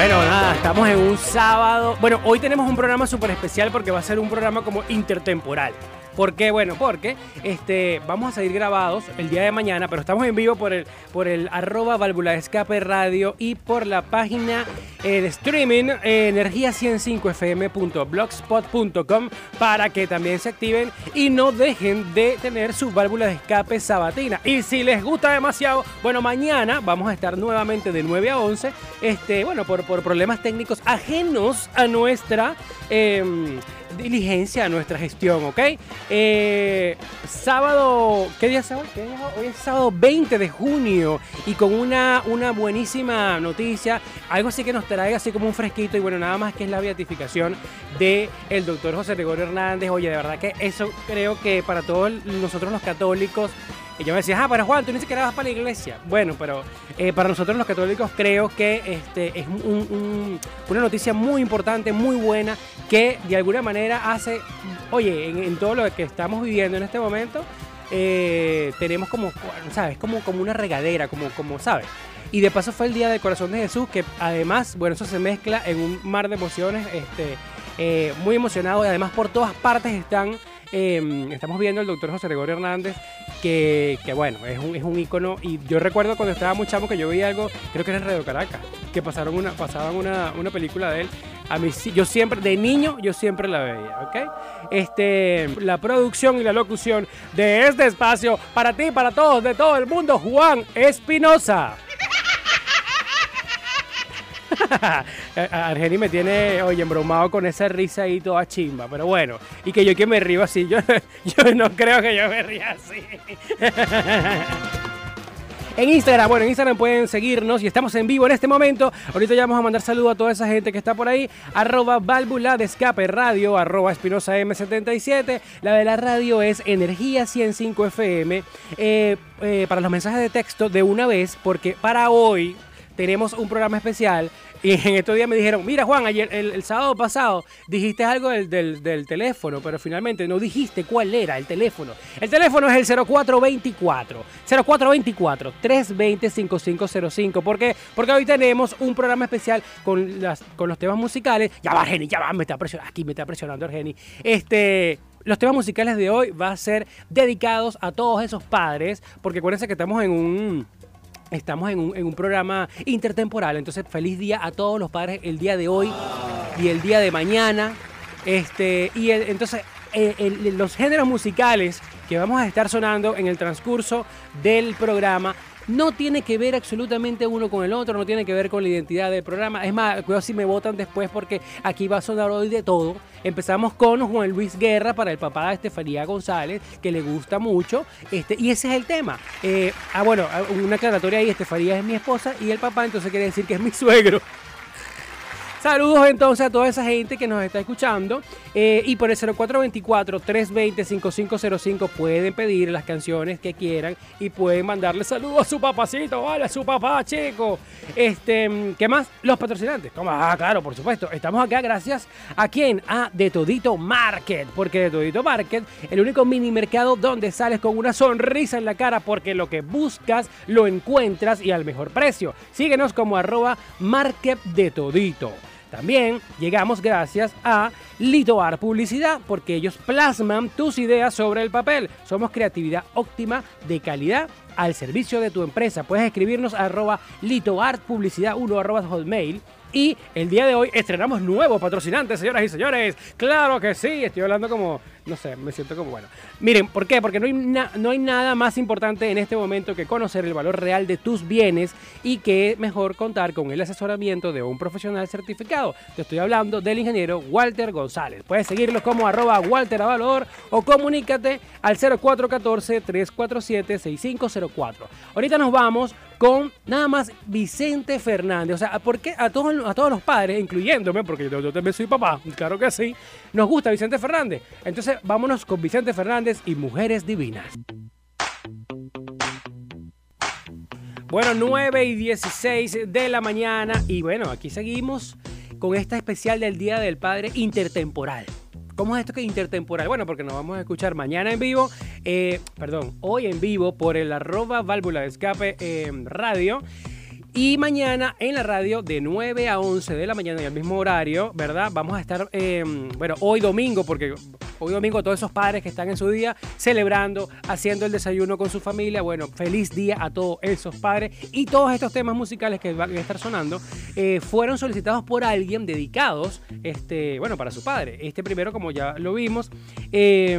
Bueno, nada, estamos en un sábado. Bueno, hoy tenemos un programa súper especial porque va a ser un programa como intertemporal. ¿Por qué? Bueno, porque este, vamos a salir grabados el día de mañana, pero estamos en vivo por el, por el arroba válvula escape radio y por la página eh, de streaming eh, energía105fm.blogspot.com para que también se activen y no dejen de tener su válvula de escape sabatina. Y si les gusta demasiado, bueno, mañana vamos a estar nuevamente de 9 a 11, este, bueno, por, por problemas técnicos ajenos a nuestra... em, diligencia a nuestra gestión, ¿ok? Eh, sábado, ¿qué día es hoy? ¿Qué día es hoy? Es sábado 20 de junio y con una, una buenísima noticia, algo así que nos trae así como un fresquito y bueno, nada más que es la beatificación de el doctor José Gregorio Hernández. Oye, de verdad que eso creo que para todos nosotros los católicos y yo me decía, ah, pero Juan, tú ni siquiera vas para la iglesia. Bueno, pero eh, para nosotros los católicos creo que este, es un- un- una noticia muy importante, muy buena, que de alguna manera hace, oye, en, en todo lo que estamos viviendo en este momento, eh, tenemos como, ¿sabes? Como, como una regadera, como, como, ¿sabes? Y de paso fue el Día del Corazón de Jesús, que además, bueno, eso se mezcla en un mar de emociones, este, eh, muy emocionado y además por todas partes están, eh, estamos viendo al doctor José Gregorio Hernández, que, que, bueno, es un, es un ícono. Y yo recuerdo cuando estaba muy que yo vi algo, creo que era en Radio Caracas, que pasaron una, pasaban una, una película de él. A mí yo siempre, de niño, yo siempre la veía, ¿ok? Este, la producción y la locución de este espacio, para ti, para todos, de todo el mundo, Juan Espinosa. Argeni me tiene, oye, embromado con esa risa ahí toda chimba, pero bueno, y que yo que me río así, yo, yo no creo que yo me ría así. En Instagram, bueno, en Instagram pueden seguirnos y estamos en vivo en este momento. Ahorita ya vamos a mandar saludos a toda esa gente que está por ahí. Arroba válvula de escape radio, arroba espinosa M77. La de la radio es Energía 105 FM. Eh, eh, para los mensajes de texto de una vez, porque para hoy tenemos un programa especial. Y en estos días me dijeron, mira Juan, ayer, el, sábado pasado dijiste algo del, del- del teléfono, pero finalmente no dijiste cuál era el teléfono. El teléfono es el 0424, 0424 320 5505. ¿Por qué? Porque hoy tenemos un programa especial con, las, con los temas musicales. Ya va, Argeni, ya va, me está presionando, aquí me está presionando Argeni. Este... Los temas musicales de hoy va a ser dedicados a todos esos padres, porque acuérdense que estamos en un, Estamos en un, en un programa intertemporal, entonces feliz día a todos los padres el día de hoy y el día de mañana. Este, y el- entonces eh, los géneros musicales que vamos a estar sonando en el transcurso del programa no tiene que ver absolutamente uno con el otro, no tiene que ver con la identidad del programa. Es más, cuidado si me votan después porque aquí va a sonar hoy de todo. Empezamos con Juan Luis Guerra para el papá de Estefanía González, que le gusta mucho. Este, y ese es el tema. Eh, ah, bueno, una aclaratoria ahí, Estefanía es mi esposa y el papá entonces quiere decir que es mi suegro. Saludos entonces a toda esa gente que nos está escuchando. Eh, y por el 0424-320-5505 pueden pedir las canciones que quieran y pueden mandarle saludos a su papacito, ¿vale? A su papá, chico. Este, ¿qué más? Los patrocinantes. Como, ah, claro, por supuesto. Estamos acá gracias a quién? A De Todito Market. Porque De Todito Market, el único mini mercado donde sales con una sonrisa en la cara porque lo que buscas lo encuentras y al mejor precio. Síguenos como arroba Market de Todito. También llegamos gracias a Litoar Publicidad, porque ellos plasman tus ideas sobre el papel. Somos creatividad óptima de calidad al servicio de tu empresa. Puedes escribirnos a arroba litoartpublicidad 1 arroba hotmail. Y el día de hoy estrenamos nuevos patrocinantes, señoras y señores. Claro que sí, estoy hablando como, no sé, me siento como bueno. Miren, ¿por qué? Porque no hay, nada más importante en este momento que conocer el valor real de tus bienes y que es mejor contar con el asesoramiento de un profesional certificado. Te estoy hablando del ingeniero Walter González. Puedes seguirlo como arroba Walter o comunícate al 0414-347-6504. Ahorita nos vamos con nada más Vicente Fernández. O sea, porque a todos, a todos los padres, incluyéndome, porque yo, yo también soy papá, claro que sí, nos gusta Vicente Fernández. Entonces, vámonos con Vicente Fernández y Mujeres Divinas. Bueno, 9 y 16 de la mañana y bueno, aquí seguimos con esta especial del Día del Padre intertemporal. ¿Cómo es esto que intertemporal? Bueno, porque nos vamos a escuchar mañana en vivo, eh, perdón, hoy en vivo por el arroba válvula de escape radio. Y mañana en la radio de 9 a 11 de la mañana en el mismo horario, ¿verdad? Vamos a estar, eh, bueno, hoy domingo, porque hoy domingo todos esos padres que están en su día celebrando, haciendo el desayuno con su familia. Bueno, feliz día a todos esos padres. Y todos estos temas musicales que van a estar sonando eh, fueron solicitados por alguien dedicados, este, bueno, para su padre. Este primero, como ya lo vimos, eh,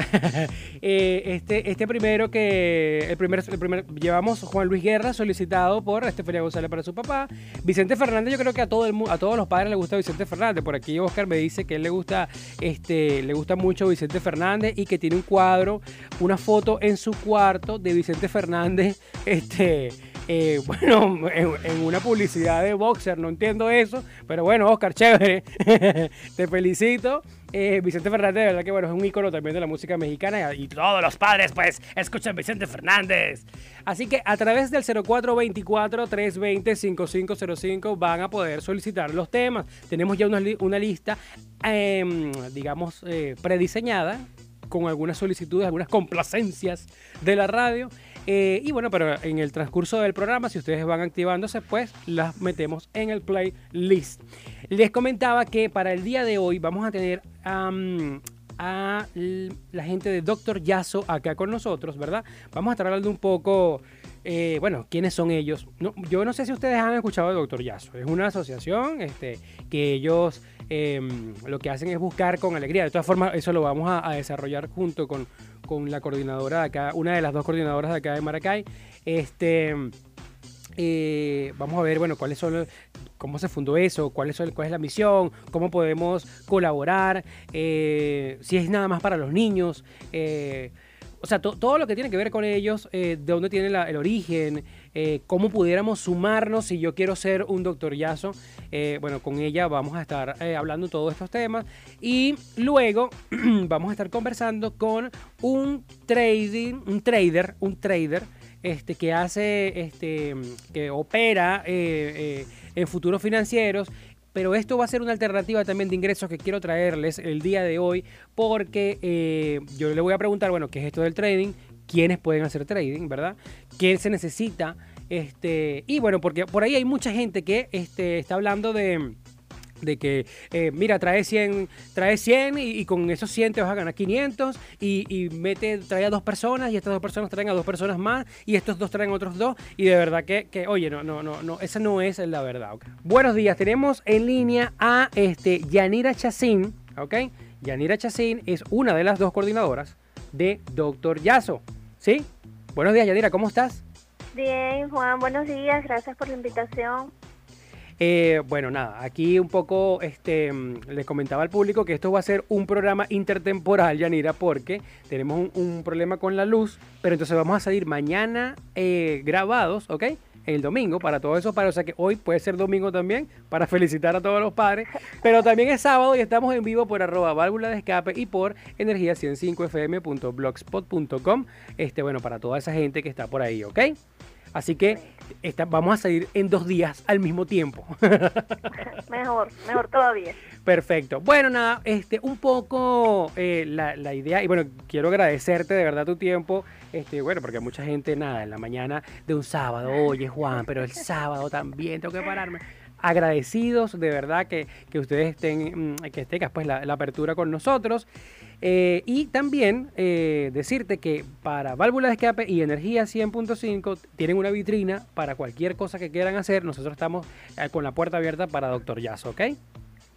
eh, este, este primero que el primer, el llevamos Juan Luis Guerra solicitado por Estefanía González para su papá. Vicente Fernández, yo creo que a todo el a todos los padres les gusta Vicente Fernández. Por aquí Oscar me dice que él le gusta este le gusta mucho Vicente Fernández y que tiene un cuadro, una foto en su cuarto de Vicente Fernández este eh, bueno, en, una publicidad de boxer, no entiendo eso, pero bueno, Oscar, chévere, te felicito. Eh, Vicente Fernández, de verdad que bueno, es un ícono también de la música mexicana y todos los padres, pues, escuchan Vicente Fernández. Así que a través del 0424-320-5505 van a poder solicitar los temas. Tenemos ya una lista, em, digamos, eh, prediseñada con algunas solicitudes, algunas complacencias de la radio. Eh, y bueno, pero en el transcurso del programa, si ustedes van activándose, pues las metemos en el playlist. Les comentaba que para el día de hoy vamos a tener a la gente de Doctor Yaso acá con nosotros, ¿verdad? Vamos a estar hablando un poco, eh, bueno, quiénes son ellos. No, yo no sé si ustedes han escuchado de Doctor Yaso. Es una asociación este, que ellos em, lo que hacen es buscar con alegría. De todas formas, eso lo vamos a, desarrollar junto con, con la coordinadora de acá, una de las dos coordinadoras de acá de Maracay. Este, eh, vamos a ver, bueno, cuáles son, cómo se fundó eso, cuáles son, cuál es la misión, cómo podemos colaborar, eh, si es nada más para los niños. O sea, to- todo lo que tiene que ver con ellos, eh, de dónde tiene el origen, eh, cómo pudiéramos sumarnos si yo quiero ser un doctor Yaso. Eh, bueno, con ella vamos a estar hablando todos estos temas. Y luego vamos a estar conversando con un trading, un trader, un trader, este, que hace, este, que opera en futuros financieros. Pero esto va a ser una alternativa también de ingresos que quiero traerles el día de hoy porque eh, yo le voy a preguntar, bueno, ¿qué es esto del trading? ¿Quiénes pueden hacer trading, verdad? ¿Qué se necesita? Este, y bueno, porque por ahí hay mucha gente que este, está hablando de, de que, eh, mira, trae 100, trae 100 y, con esos 100 te vas a ganar 500 y, y mete, trae a dos personas y estas dos personas traen a dos personas más y estos dos traen otros dos y de verdad que, que, oye, no, no, no, no, esa no es la verdad. ok. Buenos días, tenemos en línea a este, Yanira Chacín, ¿ok? Yanira Chacín es una de las dos coordinadoras de Doctor Yaso, ¿sí? Buenos días, Yanira, ¿cómo estás? Bien, Juan, buenos días, gracias por la invitación. Eh, bueno, nada, aquí un poco este, mm, les comentaba al público que esto va a ser un programa intertemporal, Yanira, porque tenemos un, problema con la luz, pero entonces vamos a salir mañana eh, grabados, ¿ok? El domingo para todos esos padres, o sea que hoy puede ser domingo también para felicitar a todos los padres, pero también es sábado y estamos en vivo por arroba válvula de escape y por energía105fm.blogspot.com, este, bueno, para toda esa gente que está por ahí, ¿ok? Así que vamos a salir en dos días al mismo tiempo. Mejor, mejor todavía. Perfecto. Bueno, nada, este, un poco eh, la, la idea, y bueno, quiero agradecerte de verdad tu tiempo, este, bueno, porque mucha gente, nada, en la mañana de un sábado, oye Juan, pero el sábado también tengo que pararme. Agradecidos de verdad que, que ustedes estén, mm, que tengas pues la, la apertura con nosotros. Eh, y también eh, decirte que para válvula de escape y energía 100.5 tienen una vitrina para cualquier cosa que quieran hacer. Nosotros estamos eh, con la puerta abierta para Doctor Yaso, ¿ok?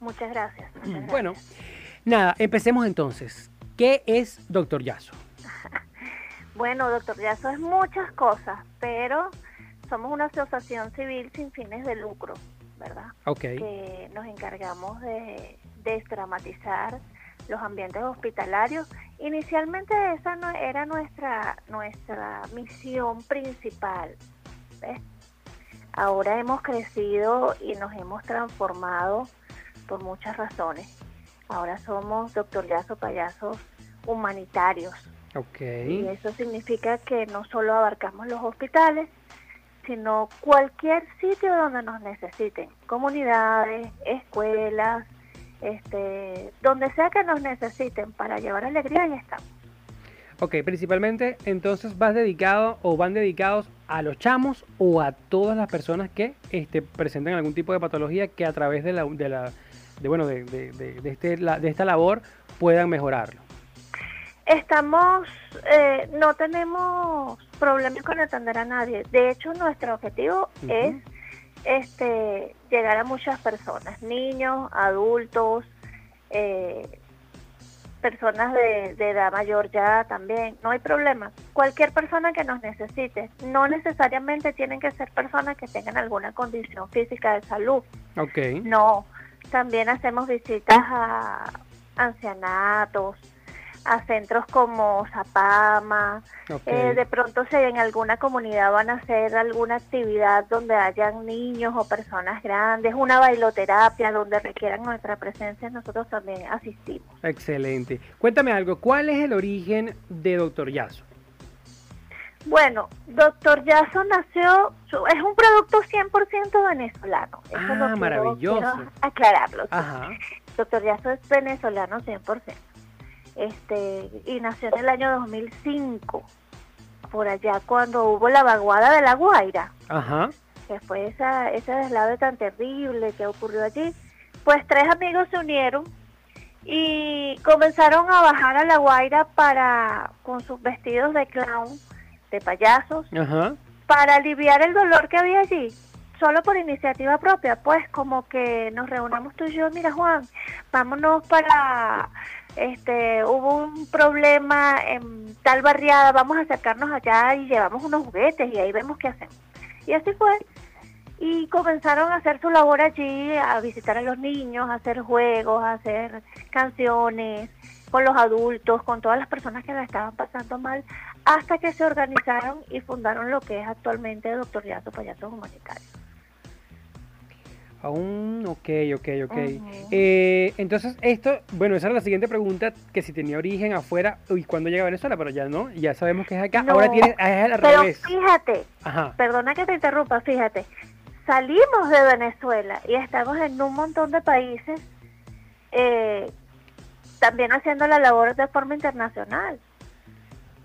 Muchas gracias. muchas gracias. Bueno, nada, empecemos entonces. ¿Qué es Doctor Yaso? Bueno, doctor Yaso es muchas cosas, pero somos una asociación civil sin fines de lucro, ¿verdad? Ok, Que nos encargamos de desdramatizar los ambientes hospitalarios. Inicialmente esa no era nuestra nuestra misión principal, ¿ves? Ahora hemos crecido y nos hemos transformado por muchas razones. Ahora somos doctor Yazo payasos humanitarios. Ok. Y eso significa que no solo abarcamos los hospitales, sino cualquier sitio donde nos necesiten, comunidades, escuelas, este, donde sea que nos necesiten para llevar alegría, ahí estamos. Ok, principalmente entonces vas dedicado o van dedicados a los chamos o a todas las personas que este, presentan algún tipo de patología que a través de la, de la de, bueno de, de, de- este, la- de esta labor puedan mejorarlo. Estamos, eh, no tenemos problemas con atender a nadie. De hecho, nuestro objetivo Ujú. es este, llegar a muchas personas, niños, adultos, eh, personas de, de edad mayor ya también. No hay problema. Cualquier persona que nos necesite, no necesariamente tienen que ser personas que tengan alguna condición física de salud. Ok. No, también hacemos visitas a ancianatos, a centros como Zapama. Eh, de pronto si en alguna comunidad van a hacer alguna actividad donde hayan niños o personas grandes, una bailoterapia donde requieran nuestra presencia, nosotros también asistimos. Excelente. Cuéntame algo, ¿cuál es el origen de Doctor Yazo? Bueno, Doctor Yaso nació, es un producto 100% venezolano. Eso Ah, lo quiero- maravilloso. quiero aclararlo. sí. Ajá. Doctor Yaso es venezolano 100%. Este, y nació en el año 2005, por allá cuando hubo la vaguada de La Guaira, Ajá. que fue esa, ese deslave tan terrible que ocurrió allí. Pues tres amigos se unieron y comenzaron a bajar a La Guaira para, con sus vestidos de clown, de payasos, Ajá. para aliviar el dolor que había allí, solo por iniciativa propia, pues como que nos reunamos tú y yo, mira Juan, vámonos para, este, hubo un problema en tal barriada, vamos a acercarnos allá y llevamos unos juguetes y ahí vemos qué hacemos. Y así fue. Y comenzaron a hacer su labor allí, a visitar a los niños, a hacer juegos, a hacer canciones con los adultos, con todas las personas que la estaban pasando mal, hasta que se organizaron y fundaron lo que es actualmente Doctor Yazo Payasos Humanitarios. Aún, ok, ok, ok. Eh, entonces, esto, bueno, esa era la siguiente pregunta, que si tenía origen afuera y cuándo llega a Venezuela, pero ya no, ya sabemos que es acá. No, Ahora tiene, es al Pero revés. fíjate, Ajá. perdona que te interrumpa, fíjate, salimos de Venezuela y estamos en un montón de países eh, también haciendo la labor de forma internacional.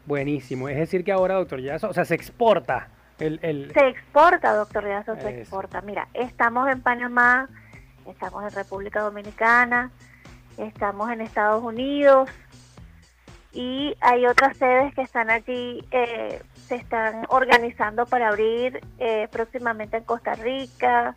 Buenísimo. Es decir, que ahora, doctor Yazo, o sea, se exporta el... el Se exporta, doctor Riazo, se Eso. exporta. Mira, estamos en Panamá, estamos en República Dominicana, estamos en Estados Unidos y hay otras sedes que están allí, eh, se están organizando para abrir eh, próximamente en Costa Rica,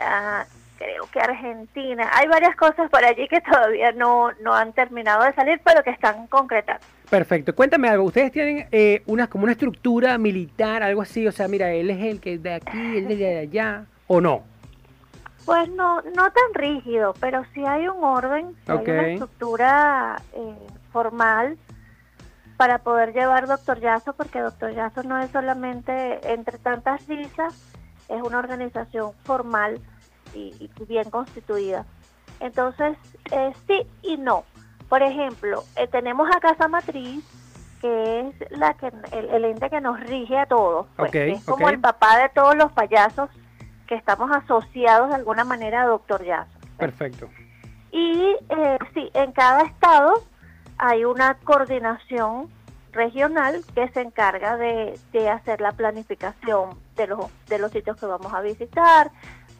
ah, creo que Argentina. Hay varias cosas por allí que todavía no, no han terminado de salir, pero que están concretando. Perfecto. Cuéntame algo. ¿Ustedes tienen eh, una, como una estructura militar, algo así? O sea, mira, él es el que es de aquí, él es de allá, ¿o no? Pues no, no tan rígido, pero sí hay un orden, sí Ok. hay una estructura eh, formal para poder llevar Doctor Yazo, porque Doctor Yazo no es solamente entre tantas risas, es una organización formal y, y bien constituida. Entonces, eh, sí y no. Por ejemplo, eh, tenemos a Casa Matriz, que es la que el, el ente que nos rige a todos. Pues, Ok, que es como el papá de todos los payasos que estamos asociados de alguna manera a Doctor Yazo. Perfecto. Y eh, sí, en cada estado hay una coordinación regional que se encarga de, de hacer la planificación de los, de los sitios que vamos a visitar,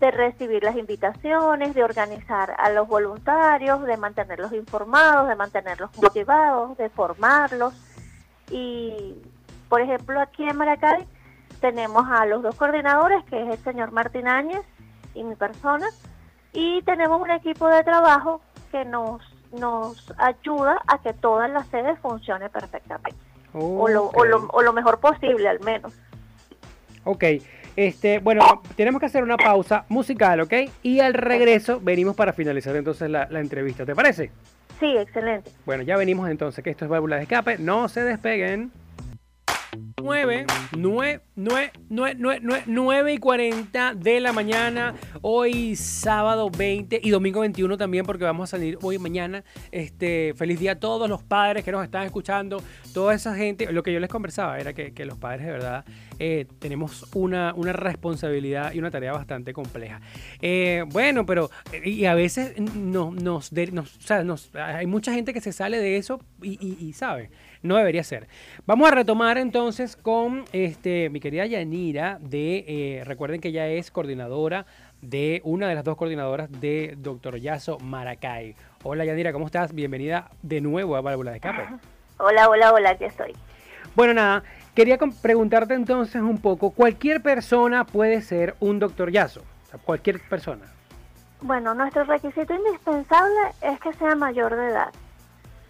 de recibir las invitaciones, de organizar a los voluntarios, de mantenerlos informados, de mantenerlos motivados, de formarlos. Y, por ejemplo, aquí en Maracay tenemos a los dos coordinadores, que es el señor Martín Áñez y mi persona, y tenemos un equipo de trabajo que nos nos ayuda a que todas las sedes funcionen perfectamente o, lo, o, lo, o lo mejor posible al menos. Ok, este, bueno, tenemos que hacer una pausa musical, ¿ok? Y al regreso venimos para finalizar entonces la, la entrevista, ¿te parece? Sí, excelente. Bueno, ya venimos entonces, que esto es válvula de escape, no se despeguen. 9, 9, 9, 9, 9, 9 y 40 de la mañana. Hoy sábado 20 y domingo 21 también porque vamos a salir hoy mañana. Este, feliz día a todos los padres que nos están escuchando. Toda esa gente. Lo que yo les conversaba era que, que los padres de verdad eh, tenemos una, una, responsabilidad y una tarea bastante compleja. Eh, bueno, pero y a veces nos, nos, nos, o sea, hay mucha gente que se sale de eso y sabe no debería ser. Vamos a retomar entonces con este, mi querida Yanira, de, eh, recuerden que ella es coordinadora de una de las dos coordinadoras de Doctor Yaso Maracay. Hola Yanira, ¿cómo estás? Bienvenida de nuevo a Válvula de Escape. Hola, hola, hola, aquí estoy. Bueno, nada, quería preguntarte entonces un poco, ¿cualquier persona puede ser un Doctor Yaso? O sea, cualquier persona. Bueno, nuestro requisito indispensable es que sea mayor de edad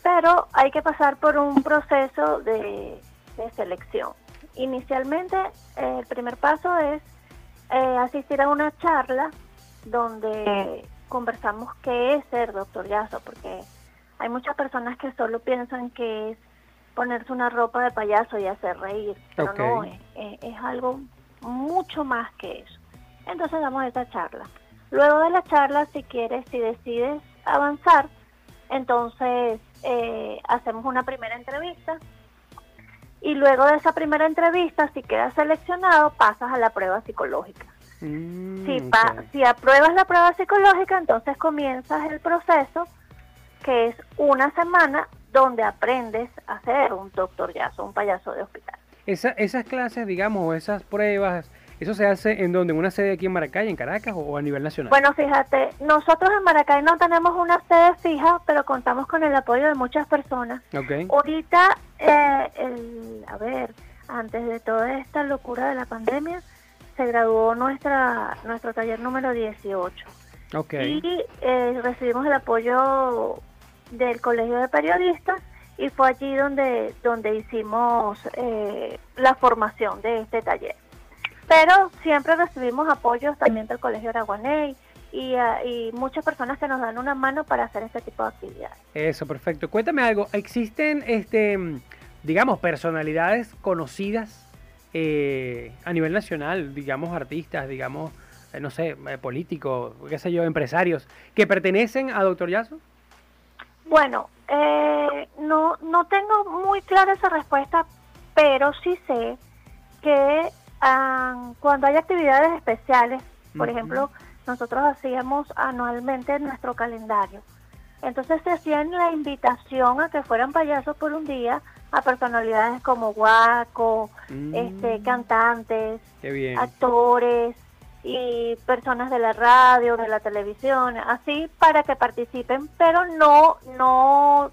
pero hay que pasar por un proceso de, selección. Inicialmente, eh, el primer paso es eh, asistir a una charla donde conversamos qué es ser doctor Yaso, porque hay muchas personas que solo piensan que es ponerse una ropa de payaso y hacer reír, pero no, es, es, algo mucho más que eso. Entonces damos esta charla. Luego de la charla, si quieres, si decides avanzar, entonces eh, hacemos una primera entrevista y luego de esa primera entrevista, si quedas seleccionado, pasas a la prueba psicológica. Mm, si, si apruebas la prueba psicológica, entonces comienzas el proceso, que es una semana donde aprendes a ser un doctor yazo, un payaso de hospital. Esa, esas clases, digamos, esas pruebas, ¿Eso se hace en donde? ¿En una sede aquí en Maracay, en Caracas o a nivel nacional? Bueno, fíjate, nosotros en Maracay no tenemos una sede fija, pero contamos con el apoyo de muchas personas. Okay. Ahorita, eh, el, a ver, antes de toda esta locura de la pandemia, se graduó nuestra nuestro taller número 18. Okay. Y eh, recibimos el apoyo del Colegio de Periodistas y fue allí donde, donde hicimos eh, la formación de este taller pero siempre recibimos apoyos también del Colegio Araguaney y, uh, y, muchas personas que nos dan una mano para hacer este tipo de actividades. Eso, perfecto. Cuéntame algo, ¿existen, este, digamos, personalidades conocidas eh, a nivel nacional, digamos, artistas, digamos, eh, no sé, eh, políticos, qué sé yo, empresarios, que pertenecen a Doctor Yazo? Bueno, eh, no, no tengo muy clara esa respuesta, pero sí sé que cuando hay actividades especiales, por ejemplo, nosotros hacíamos anualmente nuestro calendario. Entonces se hacían la invitación a que fueran payasos por un día a personalidades como Guaco, este, mm. cantantes, actores y personas de la radio, de la televisión, así para que participen, pero no no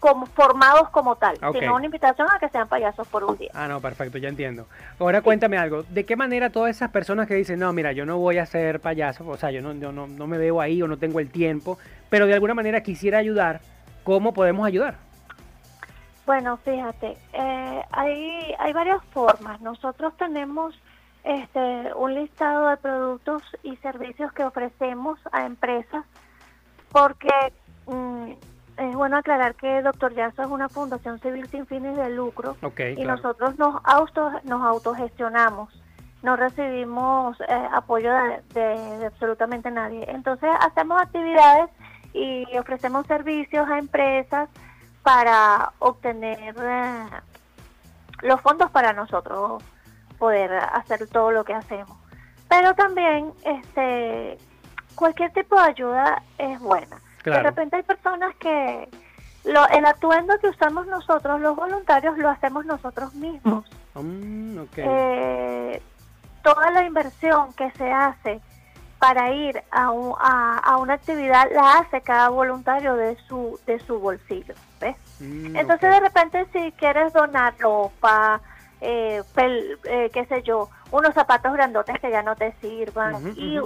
como formados como tal, sino una invitación a que sean payasos por un día. Ah, no, perfecto, ya entiendo. Ahora cuéntame algo, ¿de qué manera todas esas personas que dicen, no, mira, yo no voy a ser payaso, o sea, yo no, no, no me veo ahí o no tengo el tiempo, pero de alguna manera quisiera ayudar, ¿cómo podemos ayudar? Bueno, fíjate, eh, hay, hay varias formas. Nosotros tenemos este, un listado de productos y servicios que ofrecemos a empresas porque... Mm, es bueno aclarar que Doctor Yaso es una fundación civil sin fines de lucro y nosotros nos, auto, nos autogestionamos, no recibimos eh, apoyo de, absolutamente nadie. Entonces hacemos actividades y ofrecemos servicios a empresas para obtener eh, los fondos para nosotros poder hacer todo lo que hacemos. Pero también este cualquier tipo de ayuda es buena. De repente hay personas que lo, el atuendo que usamos nosotros, los voluntarios, lo hacemos nosotros mismos. Mm, eh, toda la inversión que se hace para ir a, a, una actividad la hace cada voluntario de su de su bolsillo, ¿ves? Mm, Entonces de repente si quieres donar ropa, eh, eh, qué sé yo, unos zapatos grandotes que ya no te sirvan y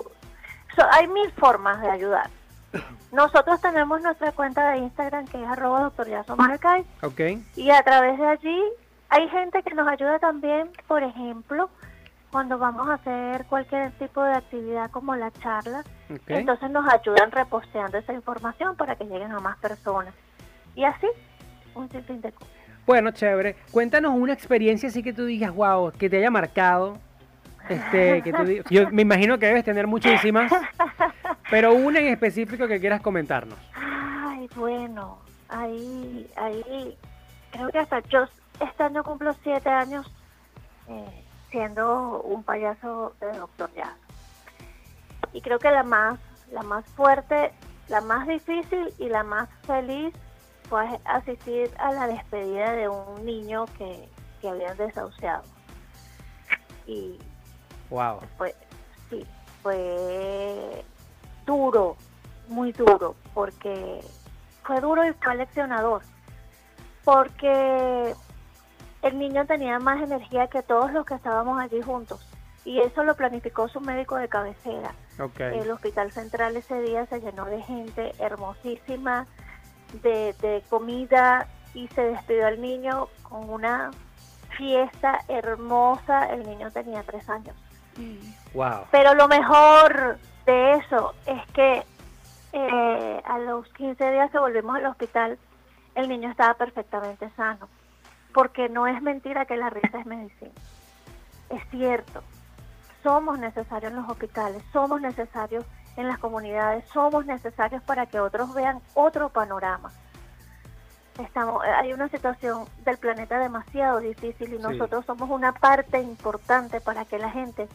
hay mil formas de ayudar. Nosotros tenemos nuestra cuenta de Instagram que es arroba doctor Maracay. Y a través de allí hay gente que nos ayuda también, por ejemplo, cuando vamos a hacer cualquier tipo de actividad como la charla. Entonces nos ayudan reposteando esa información para que lleguen a más personas. Y así, un sinfín de cosas. Bueno, chévere. Cuéntanos una experiencia así que tú digas, wow, que te haya marcado. Este, que tú yo me imagino que debes tener muchísimas, pero una en específico que quieras comentarnos. Ay, bueno, ahí, ahí, creo que hasta yo este año cumplo siete años eh, siendo un payaso de Doctor Jazz. Y creo que la más, la más fuerte, la más difícil y la más feliz fue asistir a la despedida de un niño que, que habían desahuciado. Y Wow. fue, sí, fue duro, muy duro, porque fue duro y fue leccionador, porque el niño tenía más energía que todos los que estábamos allí juntos, y eso lo planificó su médico de cabecera. El hospital central ese día se llenó de gente hermosísima, de, de comida, y se despidió al niño con una fiesta hermosa. El niño tenía tres años. Wow. Pero lo mejor de eso es que eh, a los 15 días que volvimos al hospital, el niño estaba perfectamente sano. Porque no es mentira que la risa es medicina. Es cierto. Somos necesarios en los hospitales, somos necesarios en las comunidades, somos necesarios para que otros vean otro panorama. Estamos, hay una situación del planeta demasiado difícil y Sí. nosotros somos una parte importante para que la gente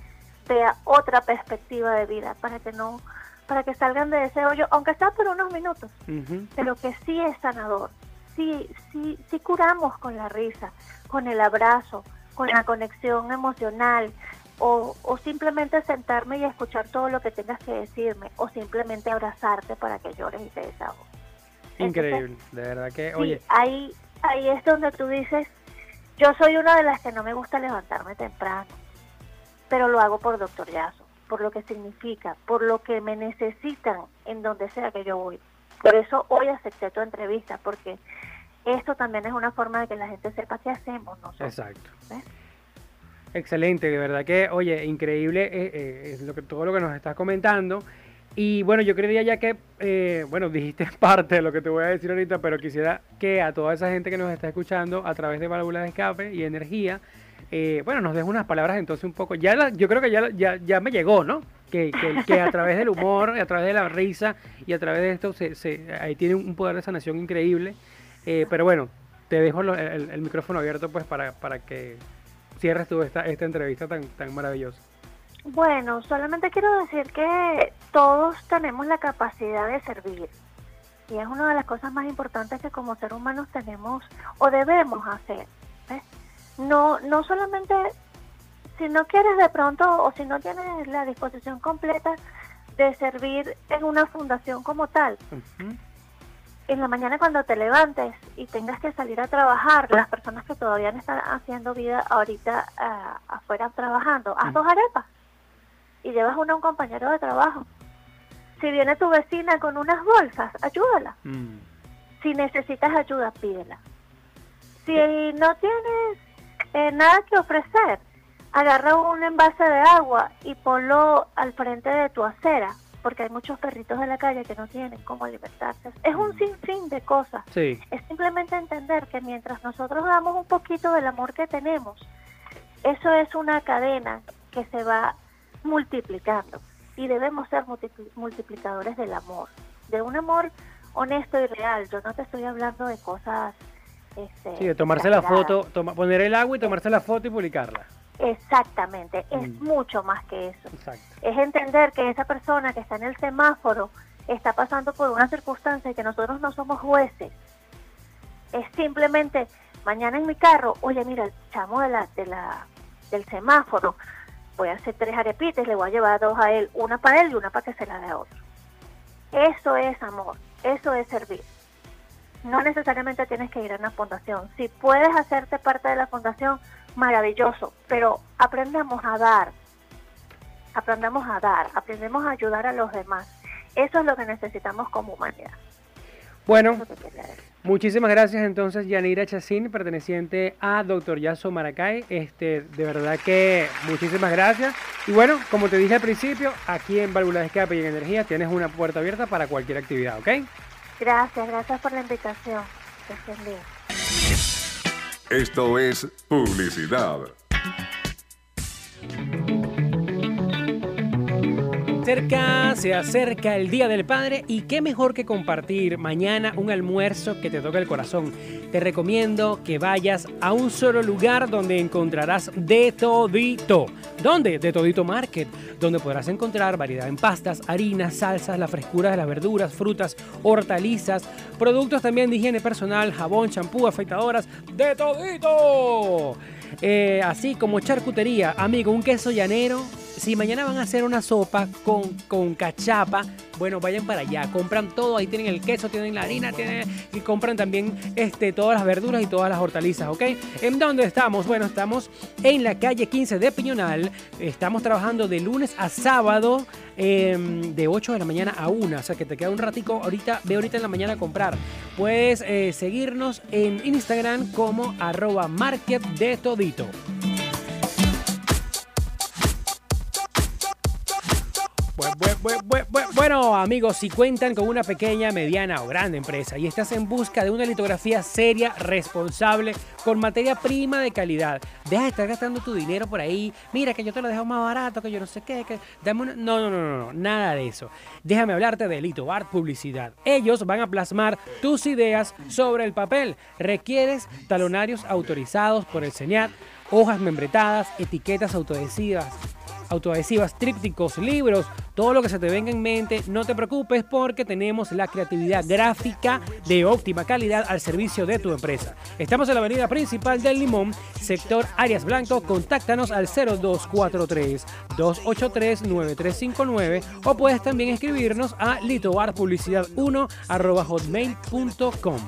vea otra perspectiva de vida, para que no, para que salgan de ese hoyo, aunque sea por unos minutos, pero que sí es sanador, sí, sí, sí curamos con la risa, con el abrazo, con la conexión emocional, o, o simplemente sentarme y escuchar todo lo que tengas que decirme, o simplemente abrazarte para que llores y te desahogues. Increíble. De verdad que, Sí, oye, ahí, ahí es donde tú dices, yo soy una de las que no me gusta levantarme temprano, pero lo hago por doctor Yazo, por lo que significa, por lo que me necesitan en donde sea que yo voy. Por eso hoy acepté tu entrevista, porque esto también es una forma de que la gente sepa qué hacemos nosotros. exacto. ¿ves? Excelente, de verdad que, oye, increíble eh, eh, es lo que, todo lo que nos estás comentando. Y bueno, yo creería ya que, eh, bueno, dijiste parte de lo que te voy a decir ahorita, pero quisiera que a toda esa gente que nos está escuchando a través de válvulas de escape y energía, eh, bueno, nos des unas palabras entonces un poco. Ya yo creo que ya, ya, ya me llegó, ¿no? Que, que, a través del humor, a través de la risa y a través de esto, se, se- ahí tiene un poder de sanación increíble. Eh, pero bueno, te dejo el, el micrófono abierto pues para, para que cierres tú esta, esta entrevista tan, tan maravillosa. Bueno, solamente quiero decir que todos tenemos la capacidad de servir. Y es una de las cosas más importantes que como ser humanos tenemos o debemos hacer. ¿ves? No, no solamente si no quieres de pronto o si no tienes la disposición completa de servir en una fundación como tal, en la mañana cuando te levantes y tengas que salir a trabajar, las personas que todavía no están haciendo vida ahorita ah, afuera trabajando, haz dos arepas y llevas una a un compañero de trabajo. Si viene tu vecina con unas bolsas, ayúdala. Mm. Si necesitas ayuda, pídela. Si no tienes eh, nada que ofrecer, agarra un envase de agua y ponlo al frente de tu acera, porque hay muchos perritos de la calle que no tienen cómo alimentarse. Es un sinfín de cosas. Sí, Es simplemente entender que mientras nosotros damos un poquito del amor que tenemos, eso es una cadena que se va multiplicando y debemos ser multipli- multiplicadores del amor, de un amor honesto y real. Yo no te estoy hablando de cosas... Este, sí, de tomarse la foto, toma- poner el agua y tomarse la foto y publicarla. Exactamente, es Mm. mucho más que eso. Exacto. Es entender que esa persona que está en el semáforo está pasando por una circunstancia y que nosotros no somos jueces. Es simplemente, mañana en mi carro, oye, mira, el chamo de la, de la, del semáforo, voy a hacer tres arepitas, le voy a llevar dos a él, una para él y una para que se la dé a otro. Eso es amor, eso es servir. No necesariamente tienes que ir a una fundación. Si puedes hacerte parte de la fundación, maravilloso, pero aprendamos a dar, aprendamos a dar, aprendemos a ayudar a los demás. Eso es lo que necesitamos como humanidad. Bueno, Muchísimas gracias entonces Yanira Chacín, perteneciente a Dr. Yaso Maracay. Este, de verdad que muchísimas gracias. Y bueno, como te dije al principio, aquí en Válvula de Escape y en Energía tienes una puerta abierta para cualquier actividad, ¿ok? Gracias, gracias por la invitación. Esto es publicidad. Cerca, se acerca el Día del Padre y qué mejor que compartir mañana un almuerzo que te toque el corazón. Te recomiendo que vayas a un solo lugar donde encontrarás de todito. ¿Dónde? De Todito Market, donde podrás encontrar variedad en pastas, harinas, salsas, la frescura de las verduras, frutas, hortalizas, productos también de higiene personal, jabón, champú, afeitadoras, de todito. Eh, así como charcutería, amigo, un queso llanero. Si mañana van a hacer una sopa con, con cachapa, bueno, vayan para allá, compran todo, ahí tienen el queso, tienen la harina, tienen, y compran también este, todas las verduras y todas las hortalizas, ¿ok? ¿En dónde estamos? Bueno, estamos en la calle 15 de Piñonal, estamos trabajando de lunes a sábado, em, de 8 de la mañana a 1, o sea que te queda un ratico, ahorita, ve ahorita en la mañana a comprar. Puedes eh, seguirnos en Instagram como arroba market de todito. Bueno, amigos, si cuentan con una pequeña, mediana o grande empresa y estás en busca de una litografía seria, responsable, con materia prima de calidad, deja de estar gastando tu dinero por ahí. Mira que yo te lo dejo más barato, que yo no sé qué, que dame una... No, no, no, no, no, nada de eso. Déjame hablarte de Lito Art Publicidad. Ellos van a plasmar tus ideas sobre el papel. Requieres talonarios autorizados por el CENIAT, hojas membretadas, etiquetas autoadhesivas autoadhesivas, trípticos, libros, todo lo que se te venga en mente, no te preocupes porque tenemos la creatividad gráfica de óptima calidad al servicio de tu empresa. Estamos en la avenida principal del Limón, sector Arias Blanco, contáctanos al 0243 283 9359 o puedes también escribirnos a litoarpublicidad1 arroba hotmail.com.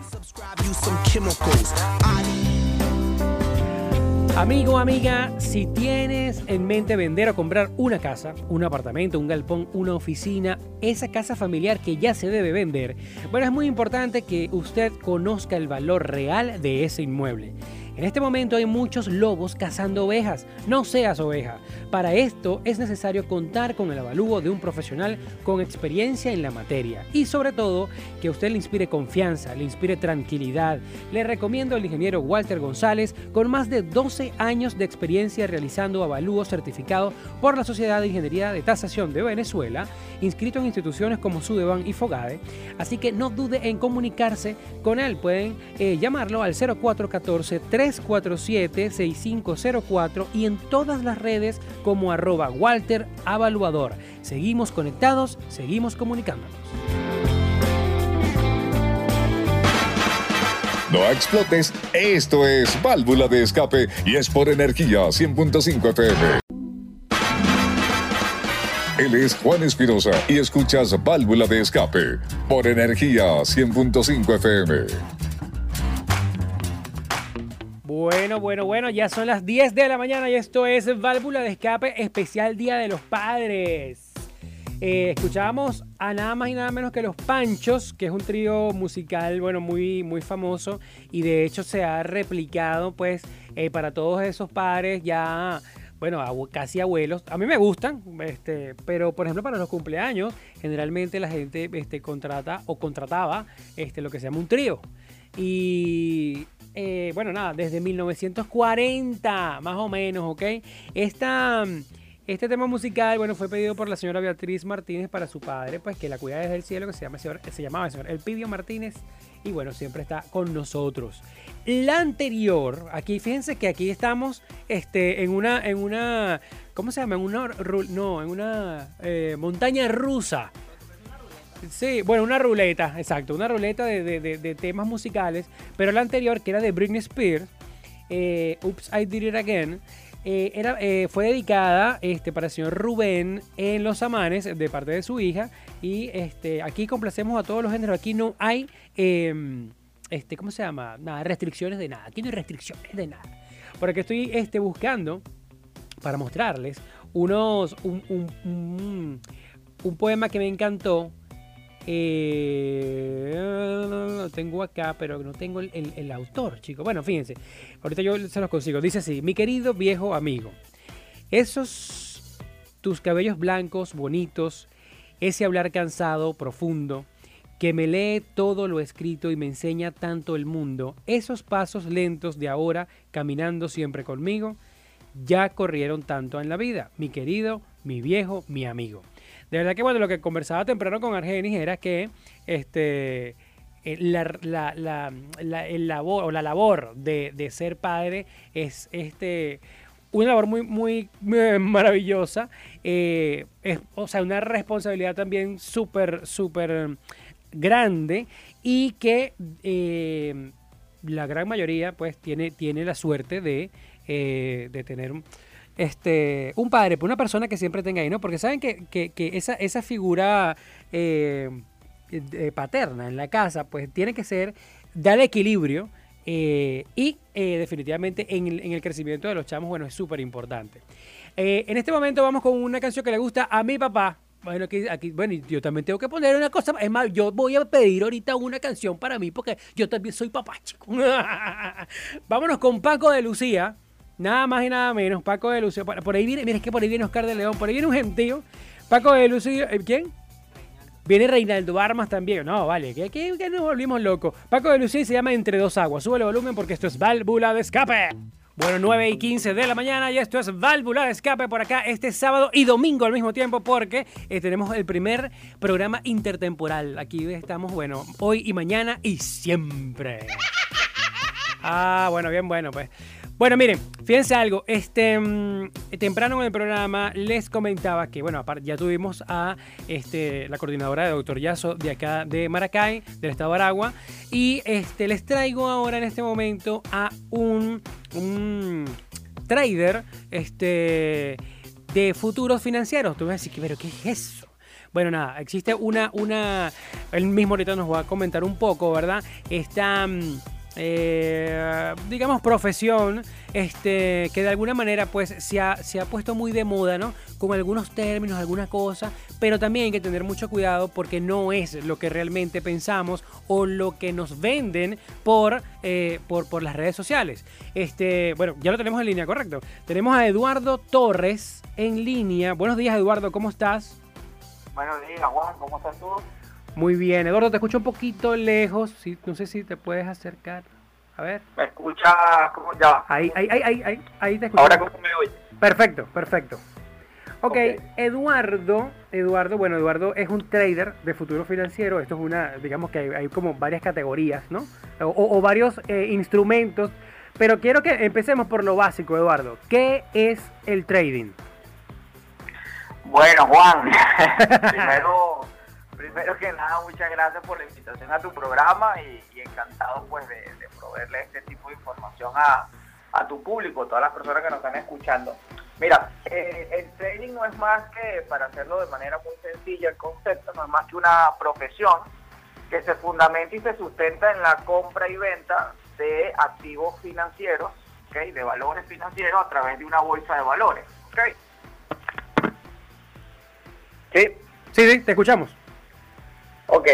Amigo, amiga, si tienes en mente vender o comprar una casa, un apartamento, un galpón, una oficina, esa casa familiar que ya se debe vender, bueno, es muy importante que usted conozca el valor real de ese inmueble. En este momento hay muchos lobos cazando ovejas. No seas oveja. Para esto es necesario contar con el avalúo de un profesional con experiencia en la materia y sobre todo que usted le inspire confianza, le inspire tranquilidad. Le recomiendo al ingeniero Walter González con más de 12 años de experiencia realizando avalúos certificados por la Sociedad de Ingeniería de Tasación de Venezuela, inscrito en instituciones como Sudeban y Fogade. Así que no dude en comunicarse con él. Pueden eh, llamarlo al 0414-347-6504 y en todas las redes como arroba Walter Avaluador. Seguimos conectados, seguimos comunicándonos. No explotes, esto es Válvula de Escape y es por energía 100.5 FM. Él es Juan Espinosa y escuchas Válvula de Escape por energía 100.5 FM. Bueno, bueno, bueno, ya son las 10 de la mañana y esto es Válvula de Escape especial Día de los Padres. Eh, escuchábamos a nada más y nada menos que Los Panchos, que es un trío musical, bueno, muy, muy famoso y de hecho se ha replicado pues eh, para todos esos padres ya, bueno, casi abuelos. A mí me gustan, este, pero por ejemplo para los cumpleaños generalmente la gente este, contrata o contrataba este, lo que se llama un trío. Y eh, bueno, nada, desde 1940, más o menos, ¿ok? Esta, este tema musical, bueno, fue pedido por la señora Beatriz Martínez para su padre, pues que la cuida desde el cielo, que se, llama, que se llamaba el señor Elpidio Martínez, y bueno, siempre está con nosotros. La anterior, aquí, fíjense que aquí estamos este, en una, en una, ¿cómo se llama? En una, no, en una eh, montaña rusa. Sí, bueno, una ruleta, exacto, una ruleta de, de- de- temas musicales, pero la anterior, que era de Britney Spears, eh, Oops, I Did It Again, eh, era, eh, fue dedicada este, para el señor Rubén en Los Amanes de parte de su hija, y este, aquí complacemos a todos los géneros, aquí no hay, eh, este, ¿cómo se llama? Nada, restricciones de nada, aquí no hay restricciones de nada, porque estoy este, buscando para mostrarles unos, un, un- un- un poema que me encantó. Eh, lo tengo acá, pero no tengo el, el- el autor, chicos. Bueno, fíjense, ahorita yo se los consigo. Dice así, mi querido viejo amigo, esos tus cabellos blancos, bonitos, ese hablar cansado, profundo, que me lee todo lo escrito y me enseña tanto el mundo, esos pasos lentos de ahora, caminando siempre conmigo, ya corrieron tanto en la vida, mi querido, mi viejo, mi amigo. De verdad que bueno, lo que conversaba temprano con Argenis era que este eh, la, la, la, el labor, o la labor de, ser padre es este una labor muy, muy, maravillosa. eh, es, o sea, una responsabilidad también súper, súper grande y que eh, la gran mayoría pues tiene, tiene la suerte de, de tener este, un padre, pues, una persona que siempre tenga ahí, ¿no? Porque saben que, esa, figura eh, eh, paterna en la casa, pues tiene que ser dar equilibrio eh, y definitivamente en el, en el crecimiento de los chamos, bueno, es súper importante. En este momento vamos con una canción que le gusta a mi papá. Bueno, aquí, bueno, yo también tengo que poner una cosa. Es más, yo voy a pedir ahorita una canción para mí porque yo también soy papá, chico. Vámonos con Paco de Lucía. Nada más y nada menos. Paco de Lucía. Por por ahí viene, mira, es que por ahí viene Oscar de León. Por ahí viene un gentío. Paco de Lucía. ¿eh, ¿Quién? Viene Reinaldo Armas también. No, vale, que, que, que nos volvimos locos. Paco de Lucía se llama Entre dos aguas. Sube el volumen porque esto es válvula de escape. Bueno, 9 y 15 de la mañana y esto es válvula de escape por acá este sábado y domingo al mismo tiempo porque eh, tenemos el primer programa intertemporal. Aquí estamos, bueno, hoy y mañana y siempre. Ah, bueno, bien, bueno, pues. Bueno, miren, fíjense algo. Este mm, temprano en el programa les comentaba que, bueno, ya tuvimos a este, la coordinadora de Doctor Yazo de acá de Maracay, del estado de Aragua, y este les traigo ahora en este momento a un, un trader este, de futuros financieros. Tú me vas a decir, pero ¿qué es eso? Bueno, nada, existe una, una, él mismo ahorita nos va a comentar un poco, ¿verdad? Esta, mm, eh, digamos, profesión, este, que de alguna manera, pues, se ha, se ha puesto muy de moda, ¿no? Con algunos términos, algunas cosas, pero también hay que tener mucho cuidado porque no es lo que realmente pensamos o lo que nos venden por, eh, por, por las redes sociales. Este, bueno, ya lo tenemos en línea, correcto. Tenemos a Eduardo Torres en línea. Buenos días, Eduardo, ¿cómo estás? Buenos días, Juan, ¿cómo estás tú? Muy bien, Eduardo, te escucho un poquito lejos. Sí, no sé si te puedes acercar. A ver. ¿Me escuchas? ¿Cómo ya? Ahí, ahí, ahí, ahí, ahí, ahí te escucho. Ahora, ¿cómo me oyes? Perfecto, perfecto. Ok, Ok. Eduardo, Eduardo, bueno, Eduardo es un trader de futuro financiero. Esto es una, digamos que hay, hay como varias categorías, ¿no? O, o varios eh, instrumentos. Pero quiero que empecemos por lo básico, Eduardo. ¿Qué es el trading? Bueno, Juan, primero, primero que nada, muchas gracias por la invitación a tu programa y, encantado pues de, de proveerle este tipo de información a, a tu público, todas las personas que nos están escuchando. Mira, eh, el trading no es más que, para hacerlo de manera muy sencilla, el concepto no es más que una profesión que se fundamenta y se sustenta en la compra y venta de activos financieros, ¿ok? de valores financieros a través de una bolsa de valores. ¿ok? Sí, Sí, sí, te escuchamos. Ok.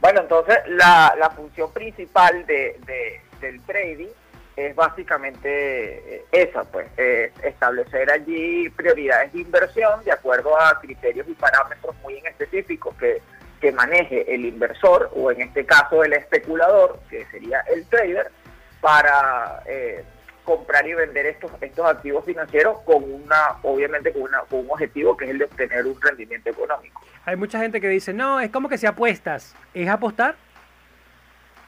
Bueno, entonces la, función principal de, de- del trading es básicamente eh, esa, pues, eh, establecer allí prioridades de inversión de acuerdo a criterios y parámetros muy en específicos que, que maneje el inversor o en este caso el especulador, que sería el trader, para eh, comprar y vender estos, estos activos financieros con una, obviamente con, una, con un objetivo que es el de obtener un rendimiento económico. Hay mucha gente que dice, no, es como que si apuestas. ¿Es apostar?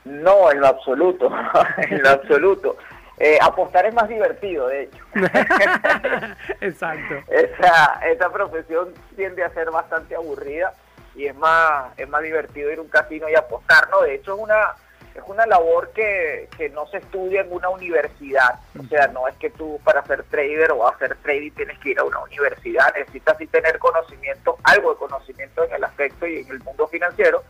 No, en lo absoluto, en lo absoluto. Eh, apostar es más divertido, de hecho. Exacto. esa, esa profesión tiende a ser bastante aburrida y es más, es más divertido ir a un casino y apostar, ¿no? De hecho es una, es una labor que, que no se estudia en una universidad. O sea, no es que tú para ser trader o hacer trading tienes que ir a una universidad, necesitas sí tener conocimiento, algo de conocimiento en el aspecto y en el mundo financiero,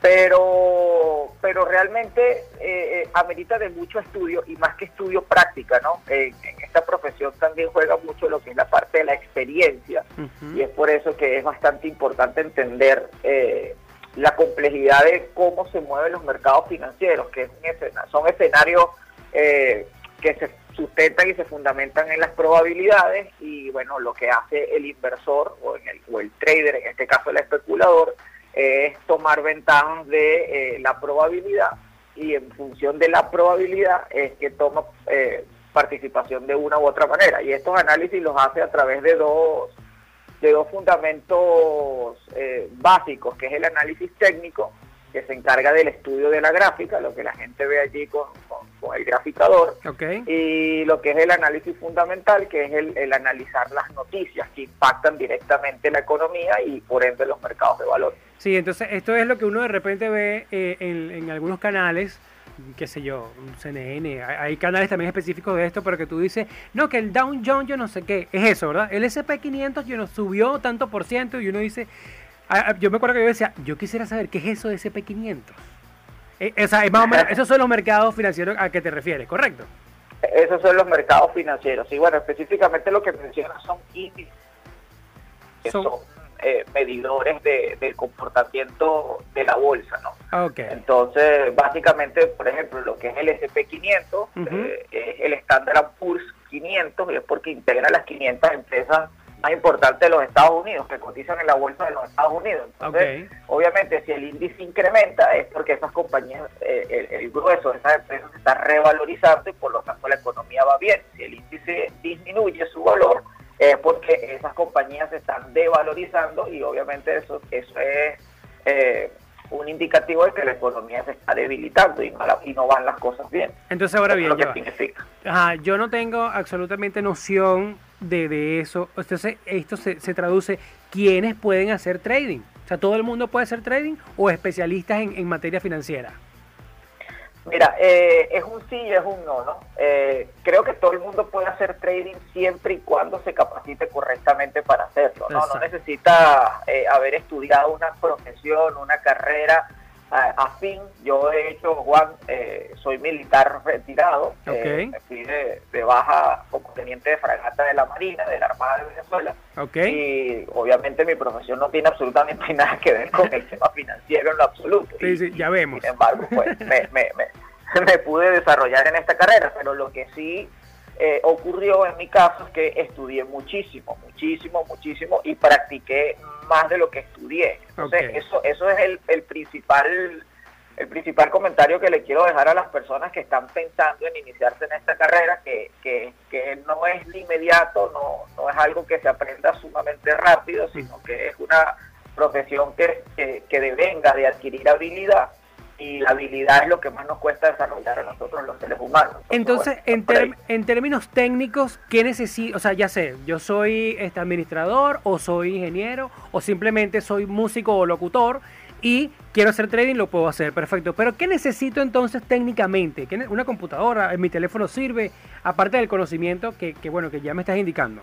pero pero realmente eh, eh, amerita de mucho estudio y más que estudio práctica, ¿no? En, en esta profesión también juega mucho lo que es la parte de la experiencia. Y es por eso que es bastante importante entender eh, la complejidad de cómo se mueven los mercados financieros, que es un escena- son escenarios eh, que se sustentan y se fundamentan en las probabilidades y bueno, lo que hace el inversor o, en el, o el trader, en este caso el especulador, es tomar ventajas de eh, la probabilidad y en función de la probabilidad es que toma eh, participación de una u otra manera. Y estos análisis los hace a través de dos, de dos fundamentos eh, básicos, que es el análisis técnico, que se encarga del estudio de la gráfica, lo que la gente ve allí con, con- con el graficador, y lo que es el análisis fundamental, que es el, el analizar las noticias que impactan directamente la economía y por ende los mercados de valor. Sí, entonces esto es lo que uno de repente ve eh, en, en algunos canales, qué sé yo, un CNN, hay, canales también específicos de esto, pero que tú dices, no, que el Dow Jones yo no sé qué, es eso, ¿verdad? El SP500 yo no subió tanto por ciento y uno dice, yo me acuerdo que yo decía, yo quisiera saber qué es eso de SP500. Eh, o sea, es más o menos, esos son los mercados financieros a que te refieres, ¿correcto? Esos son los mercados financieros. Y bueno, específicamente lo que mencionas son índices, son, eh, medidores de- del comportamiento de la bolsa, ¿no? Ah, Ok. Entonces, básicamente, por ejemplo, lo que es el SP500 Ujú. eh, es el Standard Poor's 500 y es porque integra las 500 empresas más importantes de los Estados Unidos que cotizan en la bolsa de los Estados Unidos. Entonces, obviamente, si el índice incrementa es porque esas compañías, eh, el, el grueso de esas empresas se está revalorizando y por lo tanto la economía va bien. Si el índice disminuye su valor es porque esas compañías se están devalorizando y obviamente eso, eso es eh, un indicativo de que la economía se está debilitando y no, la- y no van las cosas bien. Entonces ahora bien, significa. Ajá, yo no tengo absolutamente noción de, de eso. Entonces, esto se, se traduce, ¿quiénes pueden hacer trading? O sea, ¿todo el mundo puede hacer trading o especialistas en, en materia financiera? Mira, eh, es un sí y es un no, ¿no? Eh, creo que todo el mundo puede hacer trading siempre y cuando se capacite correctamente para hacerlo, ¿no? No necesita eh, haber estudiado una profesión, una carrera afín. Yo, de hecho, Juan, eh, soy militar retirado. eh, Ok. me fui de, de baja como teniente de fragata de la Marina, de la Armada de Venezuela. ¿Ok? Y obviamente mi profesión no tiene absolutamente nada que ver con el tema financiero en lo absoluto. Sí, Y- sí, ya vemos. sin embargo, pues me, me, me, me pude desarrollar en esta carrera, pero lo que sí eh, ocurrió en mi caso es que estudié muchísimo, muchísimo, muchísimo y practiqué más de lo que estudié. Entonces, Ok. eso, eso es el, el principal el principal comentario que le quiero dejar a las personas que están pensando en iniciarse en esta carrera, que, que, que no es de inmediato, no, no es algo que se aprenda sumamente rápido, sino que es una profesión que, que, que devenga de adquirir habilidad y la habilidad es lo que más nos cuesta desarrollar a nosotros los seres humanos. Entonces, en, en términos técnicos, ¿qué necesito? O sea, ya sé, yo soy este administrador o soy ingeniero o simplemente soy músico o locutor y quiero hacer trading, lo puedo hacer, perfecto. Pero ¿qué necesito entonces técnicamente? ¿Qué ne- ¿Una computadora? ¿En mi teléfono sirve? Aparte del conocimiento que, que, bueno, que ya me estás indicando.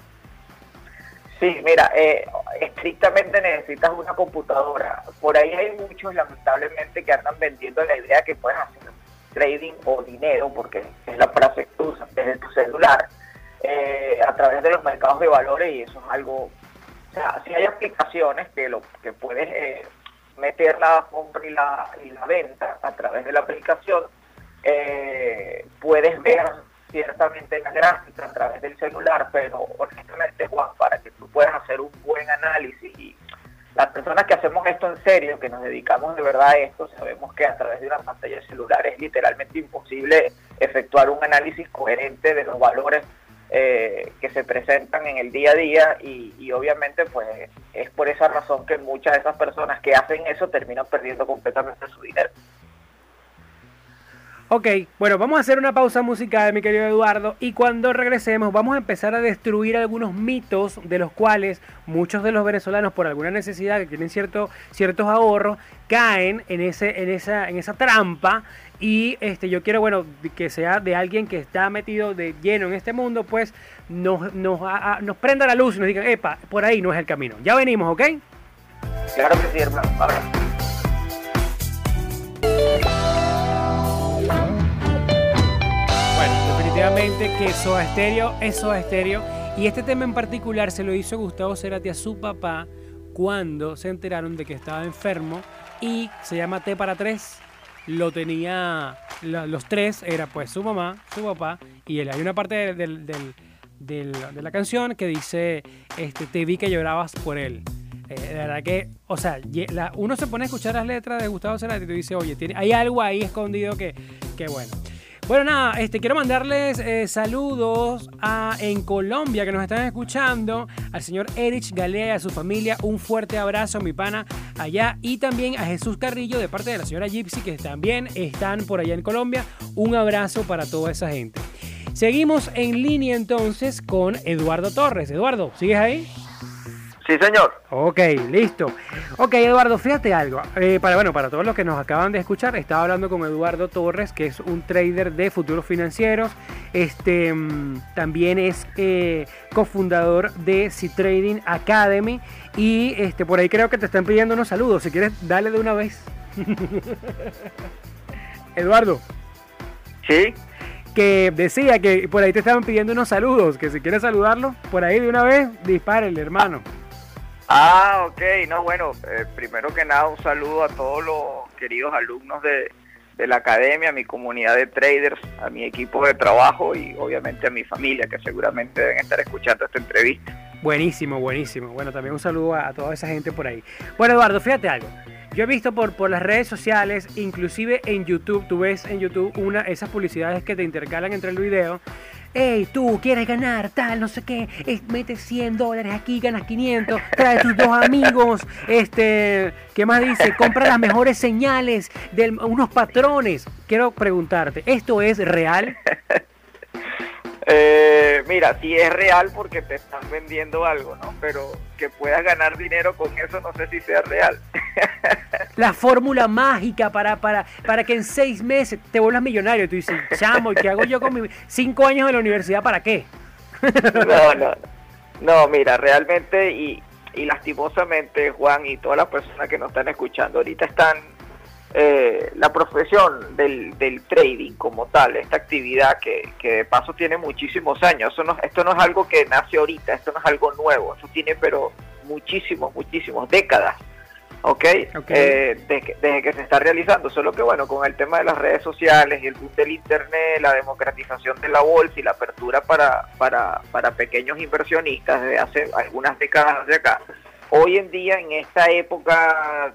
Sí, mira, eh, estrictamente necesitas una computadora. Por ahí hay muchos, lamentablemente, que andan vendiendo la idea que puedes hacer trading o dinero, porque es la frase que usan desde tu celular, eh, a través de los mercados de valores y eso es algo... O sea, si hay aplicaciones que lo que puedes eh, meter la compra y la, y la venta a través de la aplicación, eh, puedes ver ciertamente la gráfica a través del celular, pero honestamente, Juan, para que tú puedas hacer un buen análisis y las personas que hacemos esto en serio, que nos dedicamos de verdad a esto, sabemos que a través de una pantalla celular es literalmente imposible efectuar un análisis coherente de los valores eh, que se presentan en el día a día y obviamente pues es por esa razón que muchas de esas personas que hacen eso terminan perdiendo completamente su dinero. Ok, bueno, vamos a hacer una pausa musical, mi querido Eduardo, y cuando regresemos vamos a empezar a destruir algunos mitos de los cuales muchos de los venezolanos, por alguna necesidad que tienen cierto, ciertos ahorros, caen en, ese, en, esa, en esa trampa. Y este, yo quiero, bueno, que sea de alguien que está metido de lleno en este mundo, pues nos, nos, nos prenda la luz y nos diga, epa, por ahí no es el camino. Ya venimos, ¿ok? Claro que sí, hermano. Ahora. Definitivamente que Soda Stereo es Soda Stereo. Y este tema en particular se lo hizo Gustavo Cerati a su papá cuando se enteraron de que estaba enfermo y se llama T para tres. Lo tenía, la- los tres, era pues su mamá, su papá y él. Hay una parte de la canción que dice, este, te vi que llorabas por él. Eh, de verdad que, o sea, la- uno se pone a escuchar las letras de Gustavo Cerati y tú dices, oye, hay algo ahí escondido que, que bueno. Bueno, nada, este, quiero mandarles eh, saludos a, en Colombia que nos están escuchando, al señor Erich Galea, a su familia, un fuerte abrazo, mi pana, allá, y también a Jesús Carrillo de parte de la señora Gypsy, que también están por allá en Colombia, un abrazo para toda esa gente. Seguimos en línea entonces con Eduardo Torres. Eduardo, ¿sigues ahí? Sí, señor. Ok, listo. Ok, Eduardo, fíjate algo. Eh, para, bueno, para todos los que nos acaban de escuchar, estaba hablando con Eduardo Torres, que es un trader de futuros financieros. Este mm, también es eh, cofundador de C-Trading Academy. Y este, por ahí creo que te están pidiendo unos saludos. Si quieres, dale de una vez. Eduardo, Sí. que decía que por ahí te estaban pidiendo unos saludos. Que si quieres saludarlo, por ahí de una vez, dispárele, hermano. Ah, ok. No, bueno, eh, primero que nada un saludo a todos los queridos alumnos de, de la academia, a mi comunidad de traders, a mi equipo de trabajo y obviamente a mi familia que seguramente deben estar escuchando esta entrevista. Buenísimo, buenísimo. Bueno, también un saludo a, toda esa gente por ahí. Bueno, Eduardo, fíjate algo. Yo he visto por, por las redes sociales, inclusive en YouTube, tú ves en YouTube una esas publicidades que te intercalan entre el video. Hey, tú quieres ganar tal, no sé qué, eh, metes 100 dólares aquí, ganas 500, trae tus dos amigos, este, ¿qué más dice? Compra las mejores señales de unos patrones. Quiero preguntarte, ¿esto es real? Eh, mira, sí es real porque te están vendiendo algo, ¿no? Pero que puedas ganar dinero con eso no sé si sea real. la fórmula mágica para, para, para que en seis meses te vuelvas millonario. Tú dices, chamo, ¿y qué hago yo con mis cinco años de la universidad? ¿Para qué? No, no, no, mira, realmente y, y lastimosamente Juan y todas las personas que nos están escuchando ahorita están, eh, la profesión del, del trading como tal, esta actividad que, que de paso tiene muchísimos años, eso no, esto no es algo que nace ahorita, esto no es algo nuevo, esto tiene pero muchísimos, muchísimos décadas. ¿ok? Ok. Eh, desde, que- desde que se está realizando, solo que bueno, con el tema de las redes sociales y el boom del internet, la democratización de la bolsa y la apertura para, para, para pequeños inversionistas desde hace algunas décadas de acá, hoy en día en esta época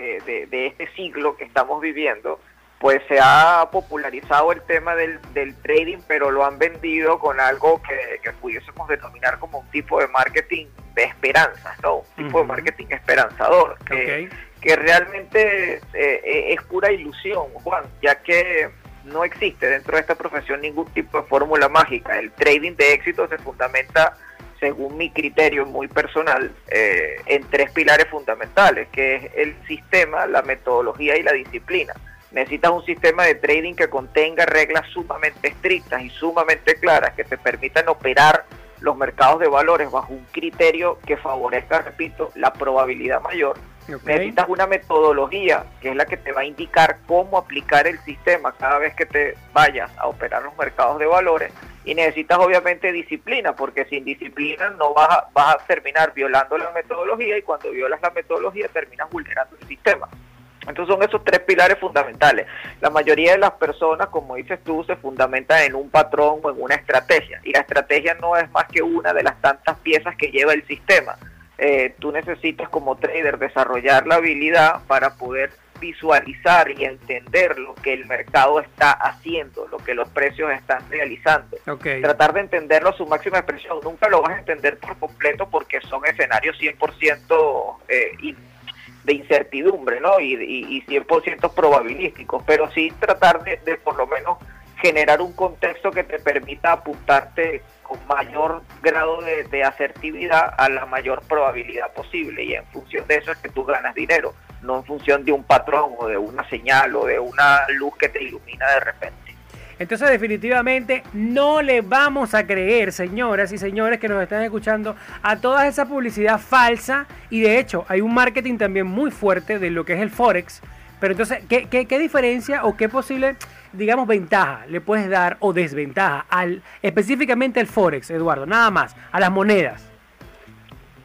de, de- de este siglo que estamos viviendo, pues se ha popularizado el tema del, del trading, pero lo han vendido con algo que, que pudiésemos denominar como un tipo de marketing de esperanzas, ¿no? Un tipo Ujú. de marketing esperanzador, que, Ok. que realmente eh, es pura ilusión, Juan, ya que no existe dentro de esta profesión ningún tipo de fórmula mágica. El trading de éxito se fundamenta, según mi criterio muy personal, eh, en tres pilares fundamentales, que es el sistema, la metodología y la disciplina. Necesitas un sistema de trading que contenga reglas sumamente estrictas y sumamente claras que te permitan operar los mercados de valores bajo un criterio que favorezca, repito, la probabilidad mayor Necesitas una metodología que es la que te va a indicar cómo aplicar el sistema cada vez que te vayas a operar los mercados de valores y necesitas obviamente disciplina porque sin disciplina no vas a, vas a terminar violando la metodología y cuando violas la metodología terminas vulnerando el sistema. Entonces son esos tres pilares fundamentales. La mayoría de las personas, como dices tú, se fundamentan en un patrón o en una estrategia. Y la estrategia no es más que una de las tantas piezas que lleva el sistema. Eh, tú necesitas como trader desarrollar la habilidad para poder visualizar y entender lo que el mercado está haciendo, lo que los precios están realizando. Ok. Tratar de entenderlo a su máxima expresión. Nunca lo vas a entender por completo porque son escenarios 100% eh, de incertidumbre, ¿no? Y, y, y 100% probabilísticos, pero sí tratar de, de por lo menos generar un contexto que te permita apuntarte con mayor grado de, asertividad a la mayor probabilidad posible y en función de eso es que tú ganas dinero, no en función de un patrón o de una señal o de una luz que te ilumina de repente. Entonces definitivamente no le vamos a creer, señoras y señores que nos están escuchando, a toda esa publicidad falsa. Y de hecho hay un marketing también muy fuerte de lo que es el Forex. Pero entonces, ¿qué, qué, qué diferencia o qué posible, digamos, ventaja le puedes dar o desventaja al específicamente al Forex, Eduardo? Nada más, a las monedas.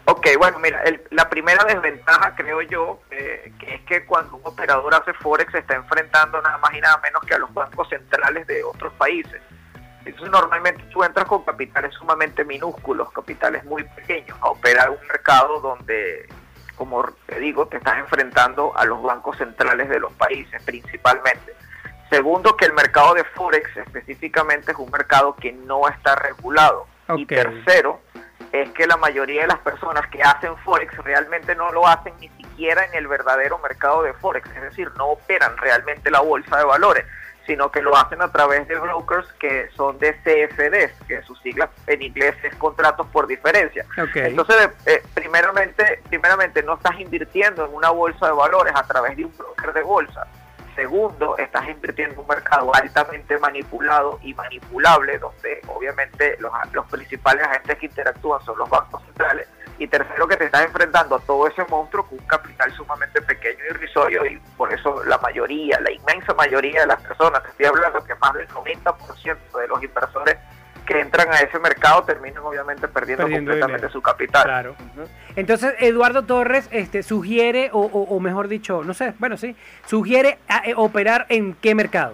Ok, bueno, mira, el- la primera desventaja creo yo eh, que es que cuando un operador hace Forex se está enfrentando nada más y nada menos que a los bancos centrales de otros países. Entonces normalmente tú entras con capitales sumamente minúsculos, capitales muy pequeños, a operar un mercado donde como te digo, te estás enfrentando a los bancos centrales de los países principalmente. Segundo, que el mercado de Forex específicamente es un mercado que no está regulado. Y tercero, es que la mayoría de las personas que hacen Forex realmente no lo hacen ni siquiera en el verdadero mercado de Forex, es decir, no operan realmente la bolsa de valores, sino que lo hacen a través de brokers que son de CFDs, que sus siglas en inglés es contratos por diferencia. Entonces, eh, primeramente, primeramente, no estás invirtiendo en una bolsa de valores a través de un broker de bolsa. Segundo, estás invirtiendo en un mercado altamente manipulado y manipulable, donde obviamente los, los principales agentes que interactúan son los bancos centrales. Y tercero, que te estás enfrentando a todo ese monstruo con un capital sumamente pequeño y irrisorio, y por eso la mayoría, la inmensa mayoría de las personas, te estoy hablando que más del 90% de los inversores que entran a ese mercado terminan obviamente perdiendo, Perdiendo completamente dinero. su capital. Claro. Entonces, Eduardo Torres este, sugiere, o, o- o mejor dicho, no sé, bueno, sí, sugiere a- eh, operar en qué mercado.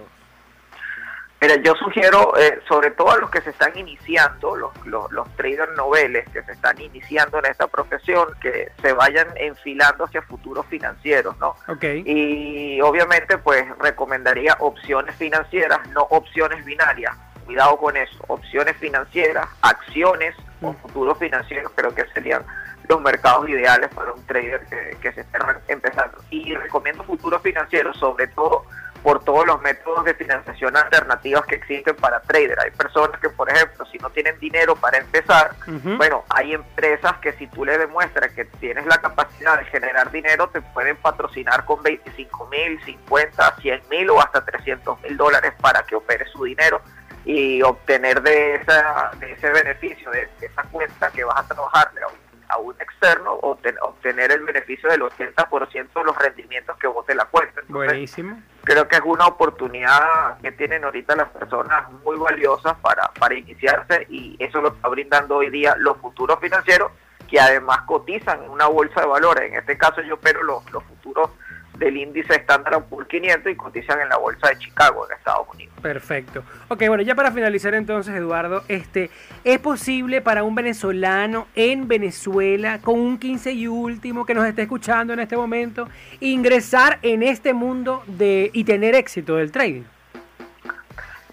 Mira, yo sugiero, eh, sobre todo a los que se están iniciando, los, los, los traders noveles que se están iniciando en esta profesión, que se vayan enfilando hacia futuros financieros, ¿no? Ok. Y obviamente, pues recomendaría opciones financieras, no opciones binarias. Cuidado con eso, opciones financieras, acciones o Mm. futuros financieros, creo que serían los mercados ideales para un trader que, que se esté re- empezando. Y recomiendo futuros financieros, sobre todo por todos los métodos de financiación alternativas que existen para traders. Hay personas que, por ejemplo, si no tienen dinero para empezar, bueno, hay empresas que si tú le demuestras que tienes la capacidad de generar dinero, te pueden patrocinar con 25 mil, 50, 100 mil o hasta 300 mil dólares para que opere su dinero y obtener de, esa, de ese beneficio, de, de esa cuenta que vas a trabajarle a un, a un externo, obten- obtener el beneficio del 80% de los rendimientos que vote la cuenta. Entonces, Buenísimo. creo que es una oportunidad que tienen ahorita las personas muy valiosas para, para iniciarse y eso lo está brindando hoy día los futuros financieros que además cotizan en una bolsa de valores. En este caso yo opero los, los futuros del índice Standard Poor's 500 y cotizan en la bolsa de Chicago en Estados Unidos. Perfecto. Ok, bueno, ya para finalizar entonces, Eduardo, este, ¿es posible para un venezolano en Venezuela, con un 15 y último que nos esté escuchando en este momento, ingresar en este mundo de y tener éxito del trading?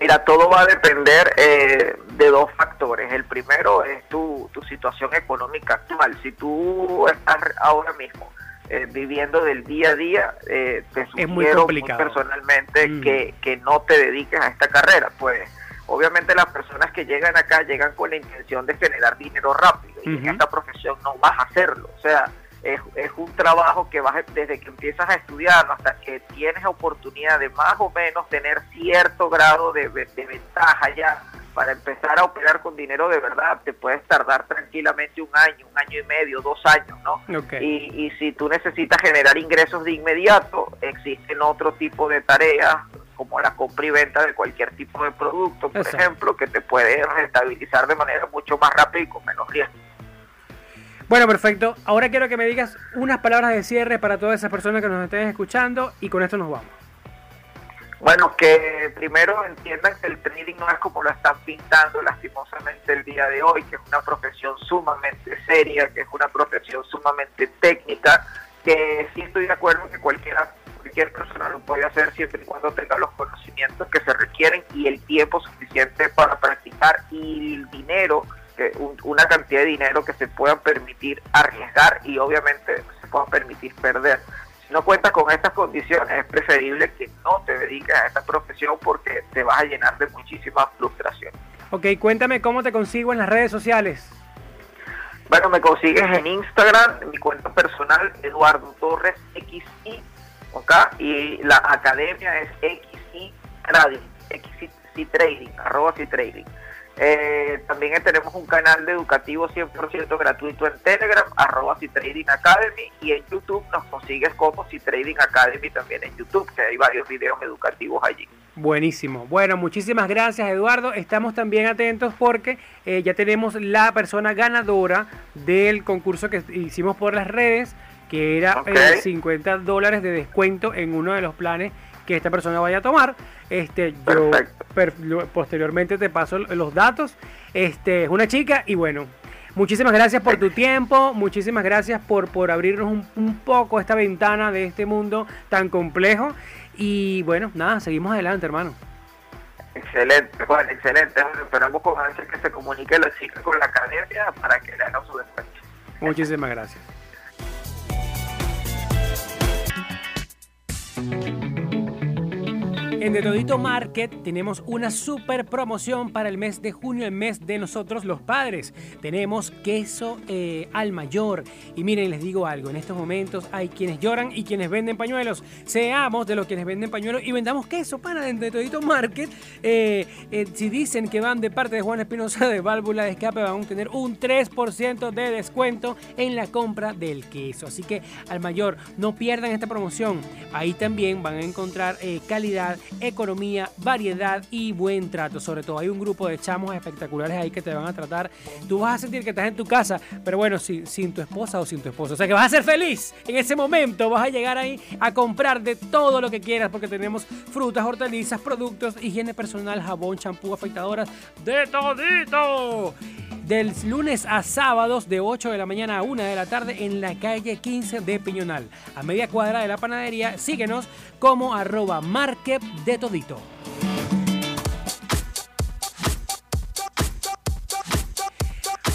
Mira, todo va a depender eh, de dos factores. El primero es tu, tu situación económica actual. Si tú estás ahora mismo eh, viviendo del día a día, eh, te Es muy sugiero complicado. personalmente Mm. que, que no te dediques a esta carrera. Pues obviamente las personas que llegan acá llegan con la intención de generar dinero rápido y en esta profesión no vas a hacerlo. O sea, es, es un trabajo que vas desde que empiezas a estudiar hasta que tienes oportunidad de más o menos tener cierto grado de, de- de ventaja ya para empezar a operar con dinero de verdad, te puedes tardar tranquilamente un año, un año y medio, dos años, ¿no? Y, y si tú necesitas generar ingresos de inmediato, existen otro tipo de tareas como la compra y venta de cualquier tipo de producto, por ejemplo, que te puede rentabilizar de manera mucho más rápida y con menos riesgo. Bueno, perfecto. Ahora quiero que me digas unas palabras de cierre para todas esas personas que nos estén escuchando y con esto nos vamos. Bueno, que primero entiendan que el trading no es como lo están pintando lastimosamente el día de hoy, que es una profesión sumamente seria, que es una profesión sumamente técnica, que sí estoy de acuerdo que cualquiera, cualquier persona lo puede hacer siempre y cuando tenga los conocimientos que se requieren y el tiempo suficiente para practicar y el dinero, que un- una cantidad de dinero que se puedan permitir arriesgar y obviamente se puedan permitir perder. Si no cuentas con estas condiciones, es preferible vas a llenar de muchísima frustración. Ok, cuéntame cómo te consigo en las redes sociales. Bueno, me consigues en Instagram, en mi cuenta personal, Eduardo Torres XI, ¿ok? Y la academia es XI Trading, XI Trading, arroba XI Trading. Eh, también tenemos un canal de educativo 100% gratuito en Telegram, arroba Si Trading Academy, y en YouTube nos consigues como Si Trading Academy también en YouTube, que hay varios videos educativos allí. Buenísimo. Bueno, muchísimas gracias Eduardo. Estamos también atentos porque eh, ya tenemos la persona ganadora del concurso que hicimos por las redes, que era Ok. eh, 50 dólares de descuento en uno de los planes que esta persona vaya a tomar. Este, yo per- posteriormente te paso los datos. Este, es una chica y bueno, muchísimas gracias por tu tiempo, muchísimas gracias por, por abrirnos un, un poco esta ventana de este mundo tan complejo. Y bueno, nada, seguimos adelante, hermano. Excelente, Juan, excelente. Esperamos con ansia que se comunique la chica con la academia para que le hagan su despacho. Muchísimas gracias. En De Todito Market tenemos una super promoción para el mes de junio, el mes de nosotros los padres. Tenemos queso eh, al mayor. Y miren, les digo algo, en estos momentos hay quienes lloran y quienes venden pañuelos. Seamos de los quienes venden pañuelos y vendamos queso para en De Todito Market. Eh, eh, si dicen que van de parte de Juan Espinosa de Válvula de Escape, van a tener un 3% de descuento en la compra del queso. Así que al mayor, no pierdan esta promoción. Ahí también van a encontrar eh, calidad economía, variedad y buen trato. Sobre todo hay un grupo de chamos espectaculares ahí que te van a tratar. Tú vas a sentir que estás en tu casa, pero bueno, sin, tu esposa o sin tu esposo. O sea que vas a ser feliz en ese momento. Vas a llegar ahí a comprar de todo lo que quieras porque tenemos frutas, hortalizas, productos, higiene personal, jabón, champú, afeitadoras, de todito del lunes a sábados de 8 de la mañana a 1 de la tarde en la calle 15 de Piñonal. A media cuadra de la panadería, síguenos como arroba market de todito.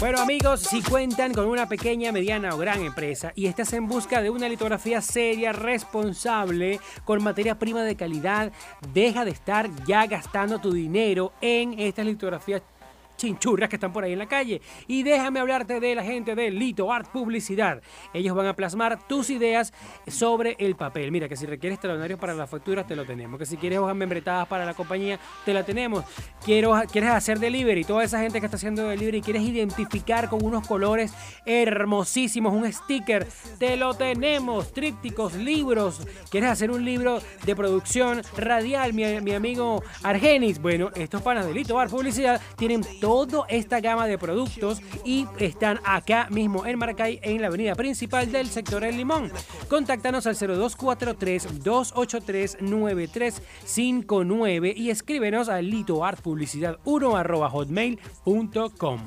Bueno amigos, si cuentan con una pequeña, mediana o gran empresa y estás en busca de una litografía seria, responsable, con materia prima de calidad, deja de estar ya gastando tu dinero en estas litografías chinchurras que están por ahí en la calle. Y déjame hablarte de la gente de Lito Art Publicidad. Ellos van a plasmar tus ideas sobre el papel. Mira, que si requieres talonarios para las facturas, te lo tenemos. Que si quieres hojas membretadas para la compañía, te la tenemos. Quiero, quieres hacer delivery, toda esa gente que está haciendo delivery, quieres identificar con unos colores hermosísimos, un sticker, te lo tenemos. Trípticos, libros. ¿Quieres hacer un libro de producción radial, mi, mi amigo Argenis? Bueno, estos panas de Lito Art Publicidad tienen toda esta gama de productos y están acá mismo en Maracay, en la avenida principal del sector El Limón. Contáctanos al 0243-283-9359 y escríbenos a litoartpublicidad1 arroba hotmail.com.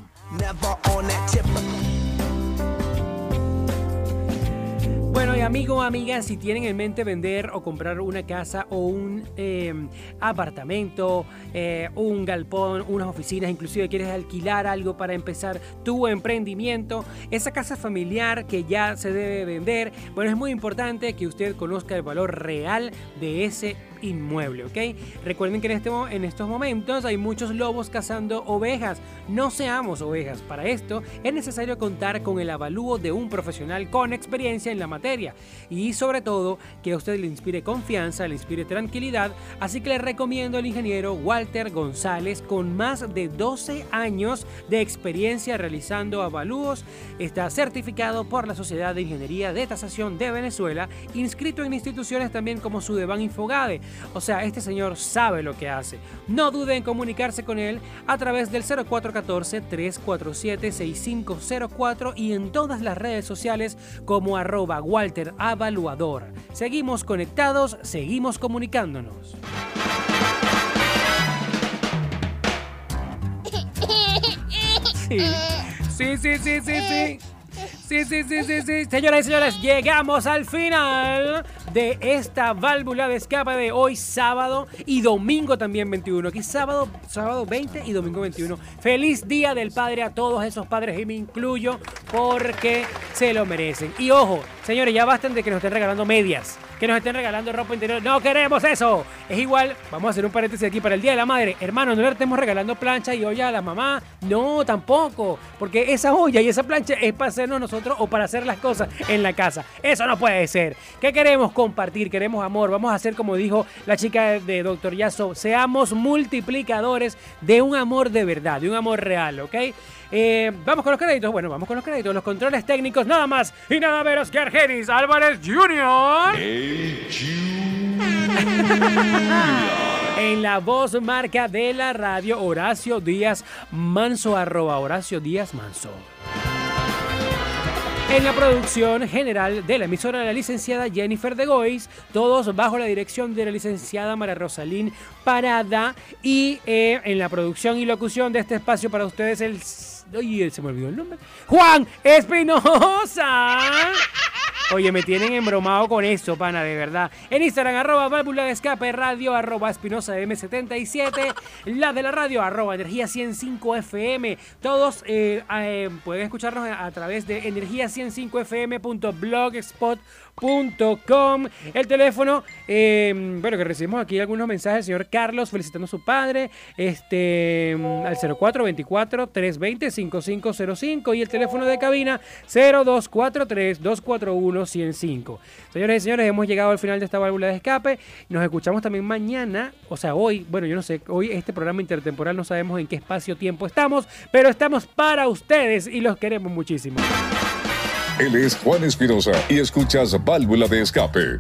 amigo, amiga, si tienen en mente vender o comprar una casa o un eh, apartamento, eh, un galpón, unas oficinas, inclusive quieres alquilar algo para empezar tu emprendimiento, esa casa familiar que ya se debe vender, bueno, es muy importante que usted conozca el valor real de ese inmueble, ¿ok? Recuerden que en, este, en estos momentos hay muchos lobos cazando ovejas. No seamos ovejas. Para esto es necesario contar con el avalúo de un profesional con experiencia en la materia y sobre todo que a usted le inspire confianza, le inspire tranquilidad. Así que le recomiendo al ingeniero Walter González con más de 12 años de experiencia realizando avalúos. Está certificado por la Sociedad de Ingeniería de Tasación de Venezuela, inscrito en instituciones también como Sudeban Infogade. O sea, este señor sabe lo que hace. No dude en comunicarse con él a través del 0414-347-6504 y en todas las redes sociales como arroba Walter Avaluador. Seguimos conectados, seguimos comunicándonos. Sí, sí, sí, sí, sí, sí. Sí, sí, sí, sí. Señoras y señores, llegamos al final de esta válvula de escape de hoy sábado y domingo también 21. Aquí sábado, sábado 20 y domingo 21. Feliz Día del Padre a todos esos padres y me incluyo porque se lo merecen. Y ojo, señores, ya bastan de que nos estén regalando medias, que nos estén regalando ropa interior. No queremos eso. Es igual, vamos a hacer un paréntesis aquí para el Día de la Madre. Hermano, no le estemos regalando plancha y olla a la mamá. No, tampoco. Porque esa olla y esa plancha es para hacernos nosotros o para hacer las cosas en la casa. Eso no puede ser. ¿Qué queremos compartir? Queremos amor. Vamos a hacer como dijo la chica de Doctor Yaso. Seamos multiplicadores de un amor de verdad, de un amor real, ¿ok? Eh, vamos con los créditos. Bueno, vamos con los créditos. Los controles técnicos, nada más y nada menos que Argenis Álvarez Jr. En la voz marca de la radio, Horacio Díaz Manso, arroba Horacio Díaz Manso. En la producción general de la emisora, la licenciada Jennifer de Gois, todos bajo la dirección de la licenciada María Rosalín Parada. Y eh, en la producción y locución de este espacio para ustedes, el Oye, se me olvidó el nombre. Juan Espinosa. Oye, me tienen embromado con eso, pana, de verdad. En Instagram, arroba válvula de escape, radio, arroba espinosa de M77, la de la radio, arroba energía 105 FM. Todos eh, eh, pueden escucharnos a través de energía105fm.blogspot.com el teléfono, em, bueno, que recibimos aquí algunos mensajes del señor Carlos felicitando a su padre, este, al 0424-320-5505 y el teléfono de cabina 0243-241-105. Señores y señores, hemos llegado al final de esta válvula de escape. Nos escuchamos también mañana, o sea, hoy, bueno, yo no sé, hoy este programa intertemporal no sabemos en qué espacio-tiempo estamos, pero estamos para ustedes y los queremos muchísimo. Él es Juan Espinosa y escuchas Válvula de Escape.